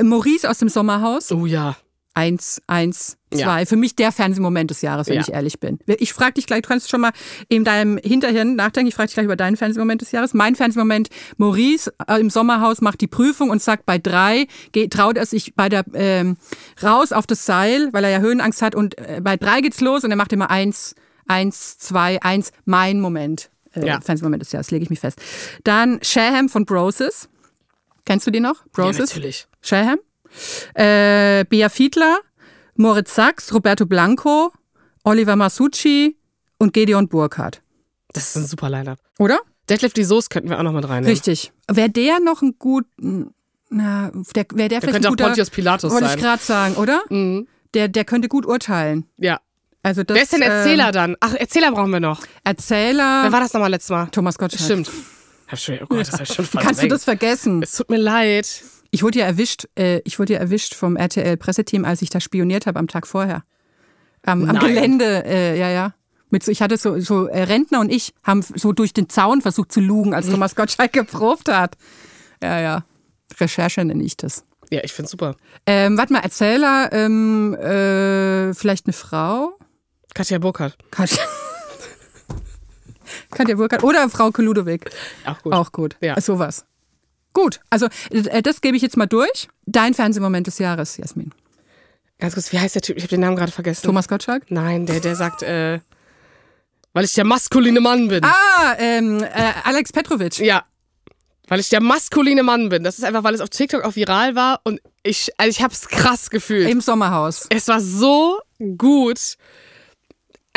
Maurice aus dem Sommerhaus. Oh ja. Eins, eins, Ja. zwei. Für mich der Fernsehmoment des Jahres, wenn Ja. ich ehrlich bin. Ich frage dich gleich, du kannst schon mal in deinem Hinterhirn nachdenken, ich frage dich gleich über deinen Fernsehmoment des Jahres. Mein Fernsehmoment, Maurice äh, im Sommerhaus macht die Prüfung und sagt, bei drei geht, traut er sich bei der ähm, raus auf das Seil, weil er ja Höhenangst hat und äh, bei drei geht's los und er macht immer eins, eins, zwei, eins, mein Moment. Äh, Ja. Fernsehmoment des Jahres, lege ich mich fest. Dann Shaham von Broses. Kennst du die noch? Ja, Broses? natürlich. Shaham. Äh, Bea Fiedler, Moritz Sachs, Roberto Blanco, Oliver Masucci und Gedeon Burkhardt. Das ist ein super Line-Up. Oder? Detlef die Soße könnten wir auch noch mit reinnehmen. Richtig. Wäre der noch ein gut, na, der, wäre der Der vielleicht könnte ein auch guter, Pontius Pilatus wollte sein. ich gerade sagen, oder? Mhm. Der, der könnte gut urteilen. Ja. Also das, Wer ist denn Erzähler ähm, dann? Ach, Erzähler brauchen wir noch. Erzähler. Wer war das nochmal letztes Mal? Thomas Gottschalk. Stimmt. Hab schon, oh Gott, das hab ich schon Wie kannst du das vergessen? Es tut mir leid. Ich wurde ja erwischt, äh, ich wurde ja erwischt vom RTL-Presseteam, als ich da spioniert habe am Tag vorher. Am, am. Gelände, äh, ja, ja. Mit so, ich hatte so, so äh, Rentner und ich haben so durch den Zaun versucht zu lugen, als Thomas Gottschalk geprobt hat. Ja, ja. Recherche nenne ich das. Ja, ich find's super. Ähm, warte mal, Erzähler, ähm, äh, vielleicht eine Frau? Katja Burkhardt. Katja, Katja Burkhardt oder Frau Ludowig. Auch gut. Auch gut. Ja. Sowas. Gut, also äh, das gebe ich jetzt mal durch. Dein Fernsehmoment des Jahres, Jasmin. Ganz kurz, wie heißt der Typ? Ich habe den Namen gerade vergessen. Thomas Gottschalk? Nein, der, der sagt, äh, weil ich der maskuline Mann bin. Ah, ähm, äh, Alex Petrovic. Ja. Weil ich der maskuline Mann bin. Das ist einfach, weil es auf TikTok auch viral war und ich, also ich hab's krass gefühlt. Im Sommerhaus. Es war so gut.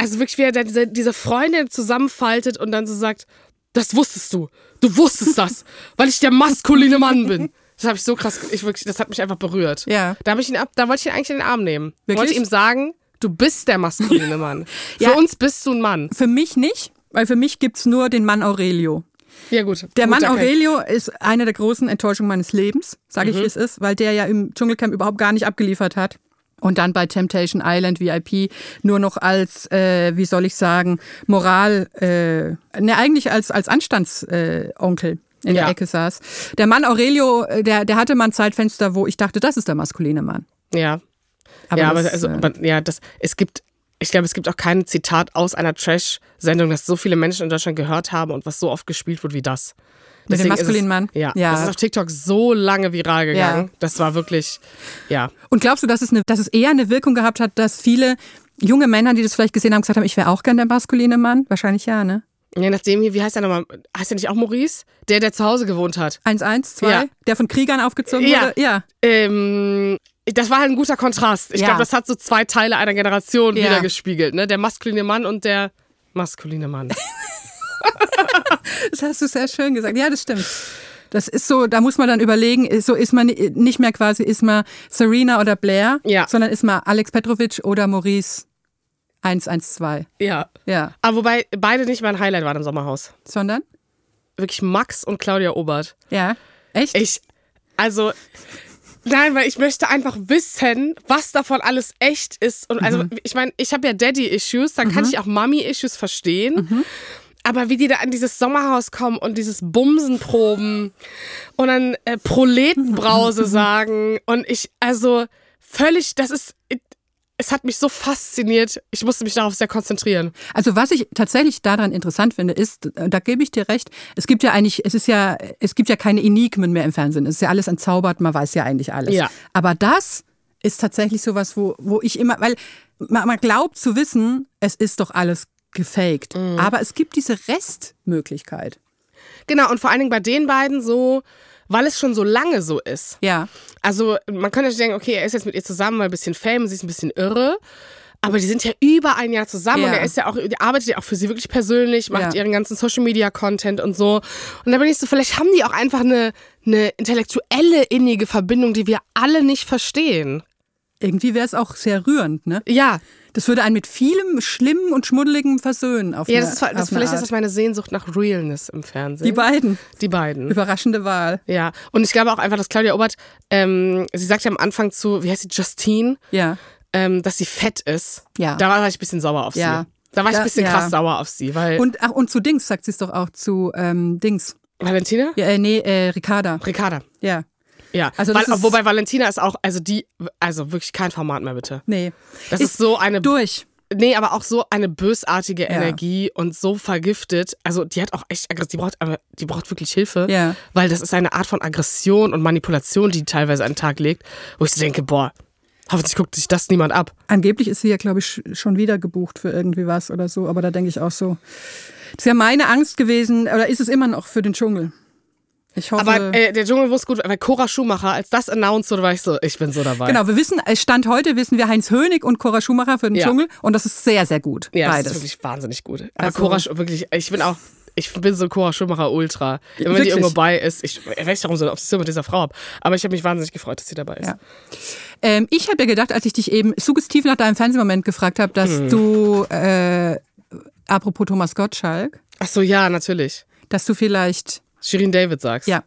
Also wirklich, wie er da diese, diese Freundin zusammenfaltet und dann so sagt, das wusstest du. Du wusstest das, weil ich der maskuline Mann bin. Das habe ich so krass, ich wirklich, das hat mich einfach berührt. Ja. Da, hab ich ihn ab, da wollte ich ihn eigentlich in den Arm nehmen. Wirklich? Wollte ihm sagen, du bist der maskuline Mann. Ja. Für uns bist du ein Mann. Für mich nicht, weil für mich gibt's nur den Mann Aurelio. Ja, gut. Der gut, Mann kann- Aurelio ist eine der großen Enttäuschungen meines Lebens, sage ich, Mhm. wie es ist, weil der ja im Dschungelcamp überhaupt gar nicht abgeliefert hat. Und dann bei Temptation Island VIP nur noch als, äh, wie soll ich sagen, Moral, äh, ne, eigentlich als, als Anstandsonkel äh, in Ja. der Ecke saß. Der Mann Aurelio, äh, der, der hatte mal ein Zeitfenster, wo ich dachte, das ist der maskuline Mann. Ja. Aber ja, aber, das, also, äh, aber ja, das, es gibt, ich glaube, es gibt auch kein Zitat aus einer Trash-Sendung, das so viele Menschen in Deutschland gehört haben und was so oft gespielt wird wie das. Mit dem maskulinen es, Mann? Ja, Ja. Das ist auf TikTok so lange viral gegangen. Ja. Das war wirklich, ja. Und glaubst du, dass es, eine, dass es eher eine Wirkung gehabt hat, dass viele junge Männer, die das vielleicht gesehen haben, gesagt haben, ich wäre auch gern der maskuline Mann? Wahrscheinlich ja, ne? Je nachdem hier, wie heißt der nochmal? Heißt der nicht auch Maurice? Der, der zu Hause gewohnt hat. 1-1, 2, Ja. der von Kriegern aufgezogen Ja. wurde? Ja. Ähm, das war halt ein guter Kontrast. Ich Ja. glaube, das hat so zwei Teile einer Generation Ja. wiedergespiegelt. Ne? Der maskuline Mann und der maskuline Mann. Das hast du sehr schön gesagt. Ja, das stimmt. Das ist so, da muss man dann überlegen, so ist man ni- nicht mehr quasi, ist man Serena oder Blair, Ja. sondern ist man Alex Petrovic oder Maurice 112. ja. Ja. Aber wobei beide nicht mein Highlight waren im Sommerhaus. Sondern? Wirklich Max und Claudia Obert. Ja. Echt? Ich, also, nein, weil ich möchte einfach wissen, was davon alles echt ist. Und also, ich meine, ich habe ja Daddy-Issues, dann kann ich auch Mummy-Issues verstehen. Aber wie die da an dieses Sommerhaus kommen und dieses Bumsen proben und dann äh, Proletenbrause sagen und ich, also völlig, das ist, es hat mich so fasziniert, ich musste mich darauf sehr konzentrieren. Also was ich tatsächlich daran interessant finde, ist, da gebe ich dir recht, es gibt ja eigentlich, es ist ja, es gibt ja keine Enigmen mehr im Fernsehen. Es ist ja alles entzaubert, man weiß ja eigentlich alles. Ja. Aber das ist tatsächlich sowas, wo, wo ich immer, weil man, man glaubt zu wissen, es ist doch alles gefaked. Mhm. Aber es gibt diese Restmöglichkeit. Genau, und vor allen Dingen bei den beiden so, weil es schon so lange so ist. Ja. Also man könnte denken, okay, er ist jetzt mit ihr zusammen, weil ein bisschen Fame, sie ist ein bisschen irre. Aber die sind ja über ein Jahr zusammen Ja. und er ist ja auch, der arbeitet ja auch für sie wirklich persönlich, macht Ja. ihren ganzen Social Media Content und so. Und da bin ich so, vielleicht haben die auch einfach eine, eine intellektuelle, innige Verbindung, die wir alle nicht verstehen. Irgendwie wäre es auch sehr rührend, ne? Ja. Das würde einen mit vielem Schlimmen und Schmuddeligem versöhnen. Auf Ja, das ist, das, auf vielleicht ist das meine Sehnsucht nach Realness im Fernsehen. Die beiden. Die beiden. Überraschende Wahl. Ja, und ich glaube auch einfach, dass Claudia Obert, ähm, sie sagt ja am Anfang zu, wie heißt sie, Justine, Ja. ähm, dass sie fett ist. Ja. Da war ich ein bisschen sauer auf Ja. sie. Da war ich ein bisschen ja. krass sauer auf sie, weil. Und, ach, und zu Dings sagt sie es doch auch zu ähm, Dings. Valentina? Ja, äh, nee, äh, Ricarda. Ricarda. Ja. Ja, Also weil, ist- wobei Valentina ist auch, also die, also wirklich kein Format mehr, bitte. Nee. Das ist, so eine. Durch. Nee, aber auch so eine bösartige Ja. Energie und so vergiftet. Also die hat auch echt aggressiv, die braucht, die braucht wirklich Hilfe. Ja. Weil das ist eine Art von Aggression und Manipulation, die die teilweise an den Tag legt, wo ich so denke, boah, hoffentlich guckt sich das niemand ab. Angeblich ist sie ja, glaube ich, schon wieder gebucht für irgendwie was oder so. Aber da denke ich auch so. Das ist ja meine Angst gewesen, oder ist es immer noch für den Dschungel? Ich hoffe. Aber äh, der Dschungel wusste gut, weil Cora Schumacher, als das announced wurde, war ich so, ich bin so dabei. Genau, wir wissen, äh, Stand heute wissen wir Heinz Hönig und Cora Schumacher für den Ja. Wenn und das ist sehr, sehr gut. Ja, beides. das ist wirklich wahnsinnig gut. Aber Also- Cora, wirklich, ich bin auch, ich bin so Cora Schumacher Ultra. Immer wenn die irgendwo bei ist, ich, weiß nicht, warum so eine Obsession mit dieser Frau habe, aber ich habe mich wahnsinnig gefreut, dass sie dabei ist. Ja. Ähm, ich habe ja gedacht, als ich dich eben suggestiv nach deinem Fernsehmoment gefragt habe, dass Hm. du, äh, apropos Thomas Gottschalk, Ach so, ja, natürlich. dass du vielleicht, Shirin David sagst. ja,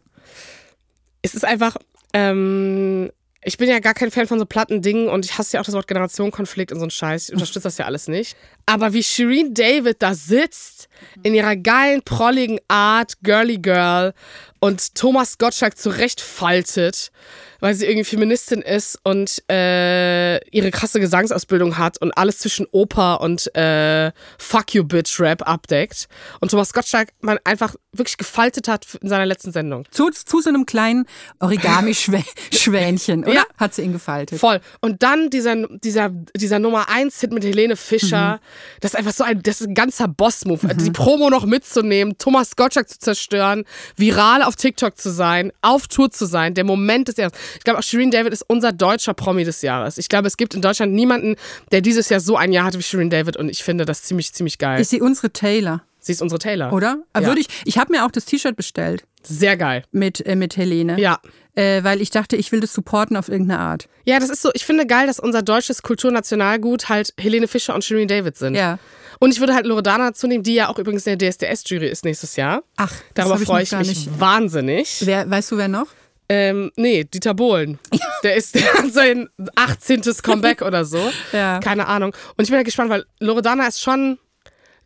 Es ist einfach, ähm, ich bin ja gar kein Fan von so platten Dingen und ich hasse ja auch das Wort Generationenkonflikt und so ein Scheiß. Ich unterstütze das ja alles nicht. Aber wie Shireen David da sitzt, in ihrer geilen, prolligen Art, girly girl, und Thomas Gottschalk zurechtfaltet, weil sie irgendwie Feministin ist und äh, ihre krasse Gesangsausbildung hat und alles zwischen Oper und äh, Fuck You Bitch Rap abdeckt. Und Thomas Gottschalk man einfach wirklich gefaltet hat in seiner letzten Sendung. zu, zu so einem kleinen Origami-Schwänchen, oder? Ja. Hat sie ihn gefaltet. Voll. Und dann dieser, dieser, dieser Nummer 1 Hit mit Helene Fischer. Das ist einfach so ein, das ist ein ganzer Boss-Move. Die Promo noch mitzunehmen, Thomas Gottschalk zu zerstören, viral auf TikTok zu sein, auf Tour zu sein, der Moment des Jahres. Ich glaube auch Shireen David ist unser deutscher Promi des Jahres. Ich glaube, es gibt in Deutschland niemanden, der dieses Jahr so ein Jahr hatte wie Shireen David und ich finde das ziemlich, ziemlich geil. Ist sie unsere Taylor, Sie ist unsere Taylor. oder? Ja. Würde ich, ich habe mir auch das T-Shirt bestellt Sehr geil. mit, äh, mit Helene. Ja. Äh, weil ich dachte, ich will das supporten auf irgendeine Art. Ja, das ist so, ich finde geil, dass unser deutsches Kulturnationalgut halt Helene Fischer und Shireen David sind. Ja. Und ich würde halt Loredana dazu nehmen, die ja auch übrigens in der DSDS-Jury ist nächstes Jahr. Ach, Darüber freue ich mich nicht. wahnsinnig. Wer, weißt du, wer noch? Ähm, nee, Dieter Bohlen. Der ist der hat sein 18. Comeback oder so. Ja. Keine Ahnung. Und ich bin ja gespannt, weil Loredana ist schon,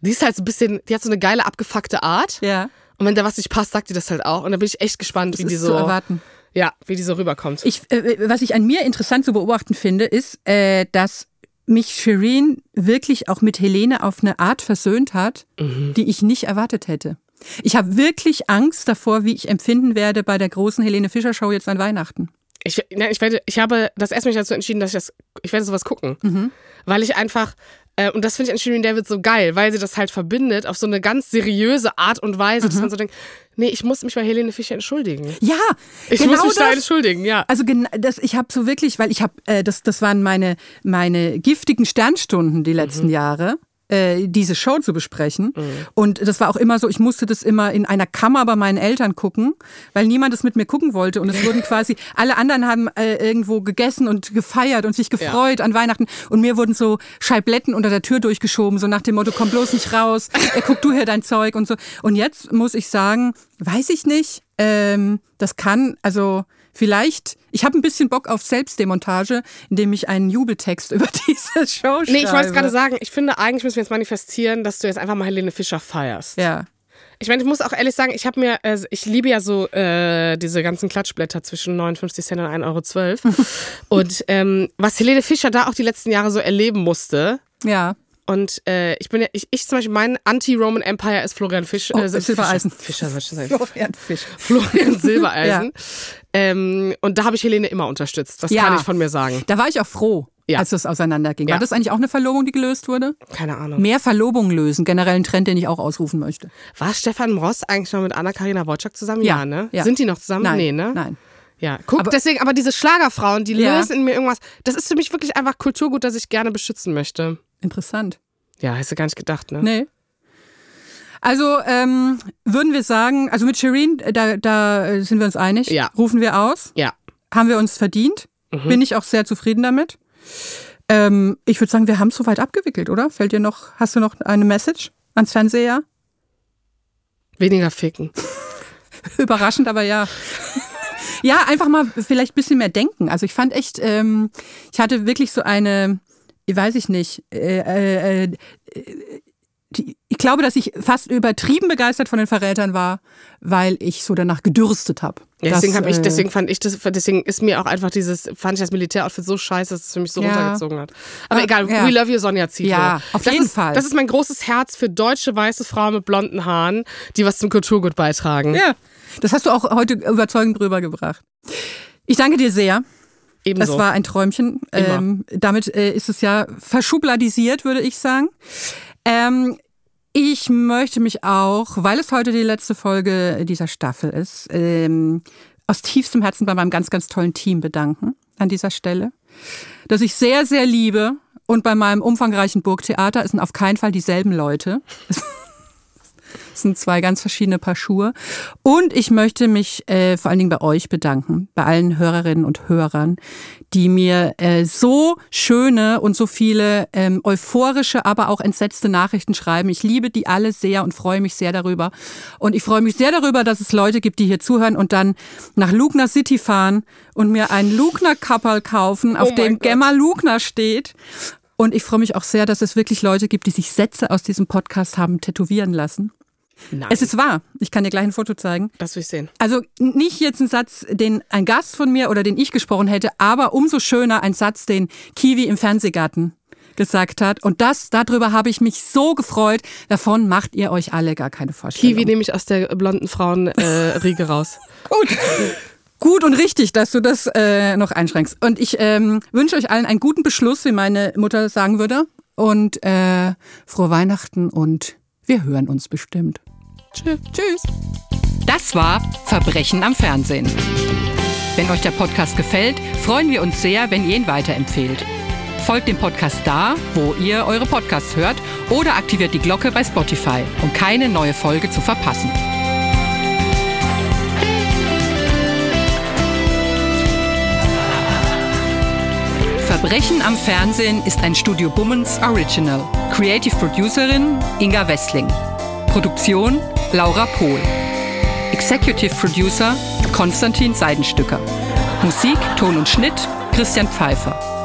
die ist halt so ein bisschen, die hat so eine geile abgefuckte Art. Ja. Und wenn da was nicht passt, sagt die das halt auch. Und da bin ich echt gespannt, Das wie die so. zu erwarten. Ja, wie die so rüberkommt. Ich, äh, was ich an mir interessant zu beobachten finde, ist, äh, dass mich Shireen wirklich auch mit Helene auf eine Art versöhnt hat, Mhm. die ich nicht erwartet hätte. Ich habe wirklich Angst davor, wie ich empfinden werde bei der großen Helene Fischer Show jetzt an Weihnachten. Ich, nein, ich, werde, ich habe das erst mich dazu entschieden, dass ich das, ich werde sowas gucken. Mhm. Weil ich einfach, Äh, und das finde ich an Shirin David so geil, weil sie das halt verbindet auf so eine ganz seriöse Art und Weise, Mhm. dass man so denkt, nee, ich muss mich bei Helene Fischer entschuldigen. Ja, Ich genau muss mich da das. entschuldigen, ja. Also das, ich habe so wirklich, weil ich habe, äh, das, das waren meine, meine giftigen Sternstunden die letzten Jahre. Äh, diese Show zu besprechen. Und das war auch immer so, ich musste das immer in einer Kammer bei meinen Eltern gucken, weil niemand es mit mir gucken wollte. Und es wurden quasi, alle anderen haben äh, irgendwo gegessen und gefeiert und sich gefreut an Weihnachten. Und mir wurden so Scheibletten unter der Tür durchgeschoben, so nach dem Motto, komm bloß nicht raus, äh, guck du hier dein Zeug und so. Und jetzt muss ich sagen, weiß ich nicht, ähm, das kann, also vielleicht, ich habe ein bisschen Bock auf Selbstdemontage, indem ich einen Jubeltext über diese Show schreibe. Nee, ich wollte es gerade sagen, ich finde, eigentlich müssen wir jetzt manifestieren, dass du jetzt einfach mal Helene Fischer feierst. Ja. Ich meine, ich muss auch ehrlich sagen, ich habe mir, äh, ich liebe ja so äh, diese ganzen Klatschblätter zwischen 59 Cent und 1,12 Euro. und ähm, was Helene Fischer da auch die letzten Jahre so erleben musste. Ja. Und äh, ich bin ja, ich, ich zum Beispiel, mein Anti-Roman Empire ist Florian Fisch, Oh, äh, Silbereisen. Fischer, Fischer sagen. Florian Fisch. Florian Silbereisen. ähm, und da habe ich Helene immer unterstützt. Das Ja. kann ich von mir sagen. Da war ich auch froh, Ja. als das auseinanderging. Ja. War das eigentlich auch eine Verlobung, die gelöst wurde? Keine Ahnung. Mehr Verlobungen lösen, generell ein Trend, den ich auch ausrufen möchte. War Stefan Ross eigentlich noch mit Anna-Karina Wojcik zusammen? Ja, Ja, ne? ja. Sind die noch zusammen? Nein, Nee, ne? nein. Ja, guck, Aber- deswegen, aber diese Schlagerfrauen, die Ja. lösen in mir irgendwas. Das ist für mich wirklich einfach Kulturgut, das ich gerne beschützen möchte. Interessant. Ja, hast du gar nicht gedacht, ne? Nee. Also ähm, würden wir sagen, also mit Shireen, äh, da, da äh, sind wir uns einig. Ja. Rufen wir aus. Ja. Haben wir uns verdient. Mhm. Bin ich auch sehr zufrieden damit. Ähm, ich würde sagen, wir haben es soweit abgewickelt, oder? Fällt dir noch, hast du noch eine Message ans Fernseher? Weniger ficken. Überraschend, aber ja. ja, einfach mal vielleicht ein bisschen mehr denken. Also ich fand echt, ähm, ich hatte wirklich so eine, weiß ich nicht, äh, äh, äh, die, ich glaube, dass ich fast übertrieben begeistert von den Verrätern war, weil ich so danach gedürstet habe. Ja, deswegen, Das, hab ich, äh, deswegen fand ich das, deswegen ist mir auch einfach dieses, fand ich das Militäroutfit so scheiße, dass es für mich so Ja. runtergezogen hat. Aber Ah, egal, ja. we love you, Sonja Zietlow. Ja, auf das jeden ist, Fall. Das ist mein großes Herz für deutsche weiße Frauen mit blonden Haaren, die was zum Kulturgut beitragen. Ja, das hast du auch heute überzeugend rübergebracht. Ich danke dir sehr. Ebenso. Das war ein Träumchen. Ähm, damit äh, ist es ja verschubladisiert, würde ich sagen. Ähm, ich möchte mich auch, weil es heute die letzte Folge dieser Staffel ist, ähm, aus tiefstem Herzen bei meinem ganz, ganz tollen Team bedanken an dieser Stelle. Das ich sehr, sehr liebe und bei meinem umfangreichen Burgtheater sind auf keinen Fall dieselben Leute. Sind zwei ganz verschiedene Paar Schuhe. Und ich möchte mich äh, vor allen Dingen bei euch bedanken, bei allen Hörerinnen und Hörern, die mir äh, so schöne und so viele ähm, euphorische, aber auch entsetzte Nachrichten schreiben. Ich liebe die alle sehr und freue mich sehr darüber. Und ich freue mich sehr darüber, dass es Leute gibt, die hier zuhören und dann nach Lugner City fahren und mir ein Lugner Kapperl kaufen, auf Oh dem Gott. Gemma Lugner steht. Und ich freue mich auch sehr, dass es wirklich Leute gibt, die sich Sätze aus diesem Podcast haben tätowieren lassen. Nein. Es ist wahr. Ich kann dir gleich ein Foto zeigen. das will ich sehen. Also nicht jetzt ein Satz, den ein Gast von mir oder den ich gesprochen hätte, aber umso schöner ein Satz, den Kiwi im Fernsehgarten gesagt hat. Und das, darüber habe ich mich so gefreut. Davon macht ihr euch alle gar keine Vorstellung. Kiwi nehme ich aus der blonden Frauenriege äh, raus. Gut. Gut und richtig, dass du das äh, noch einschränkst. Und ich ähm, wünsche euch allen einen guten Beschluss, wie meine Mutter sagen würde. Und äh, frohe Weihnachten und wir hören uns bestimmt. Tschüss. Tschüss. Das war Verbrechen am Fernsehen. Wenn euch der Podcast gefällt, freuen wir uns sehr, wenn ihr ihn weiterempfehlt. Folgt dem Podcast da, wo ihr eure Podcasts hört oder aktiviert die Glocke bei Spotify, um keine neue Folge zu verpassen. Verbrechen am Fernsehen ist ein Studio Bummens Original. Creative Producerin Inga Wessling. Produktion Laura Pohl. Executive Producer Konstantin Seidenstücker. Musik, Ton und Schnitt Christian Pfeiffer.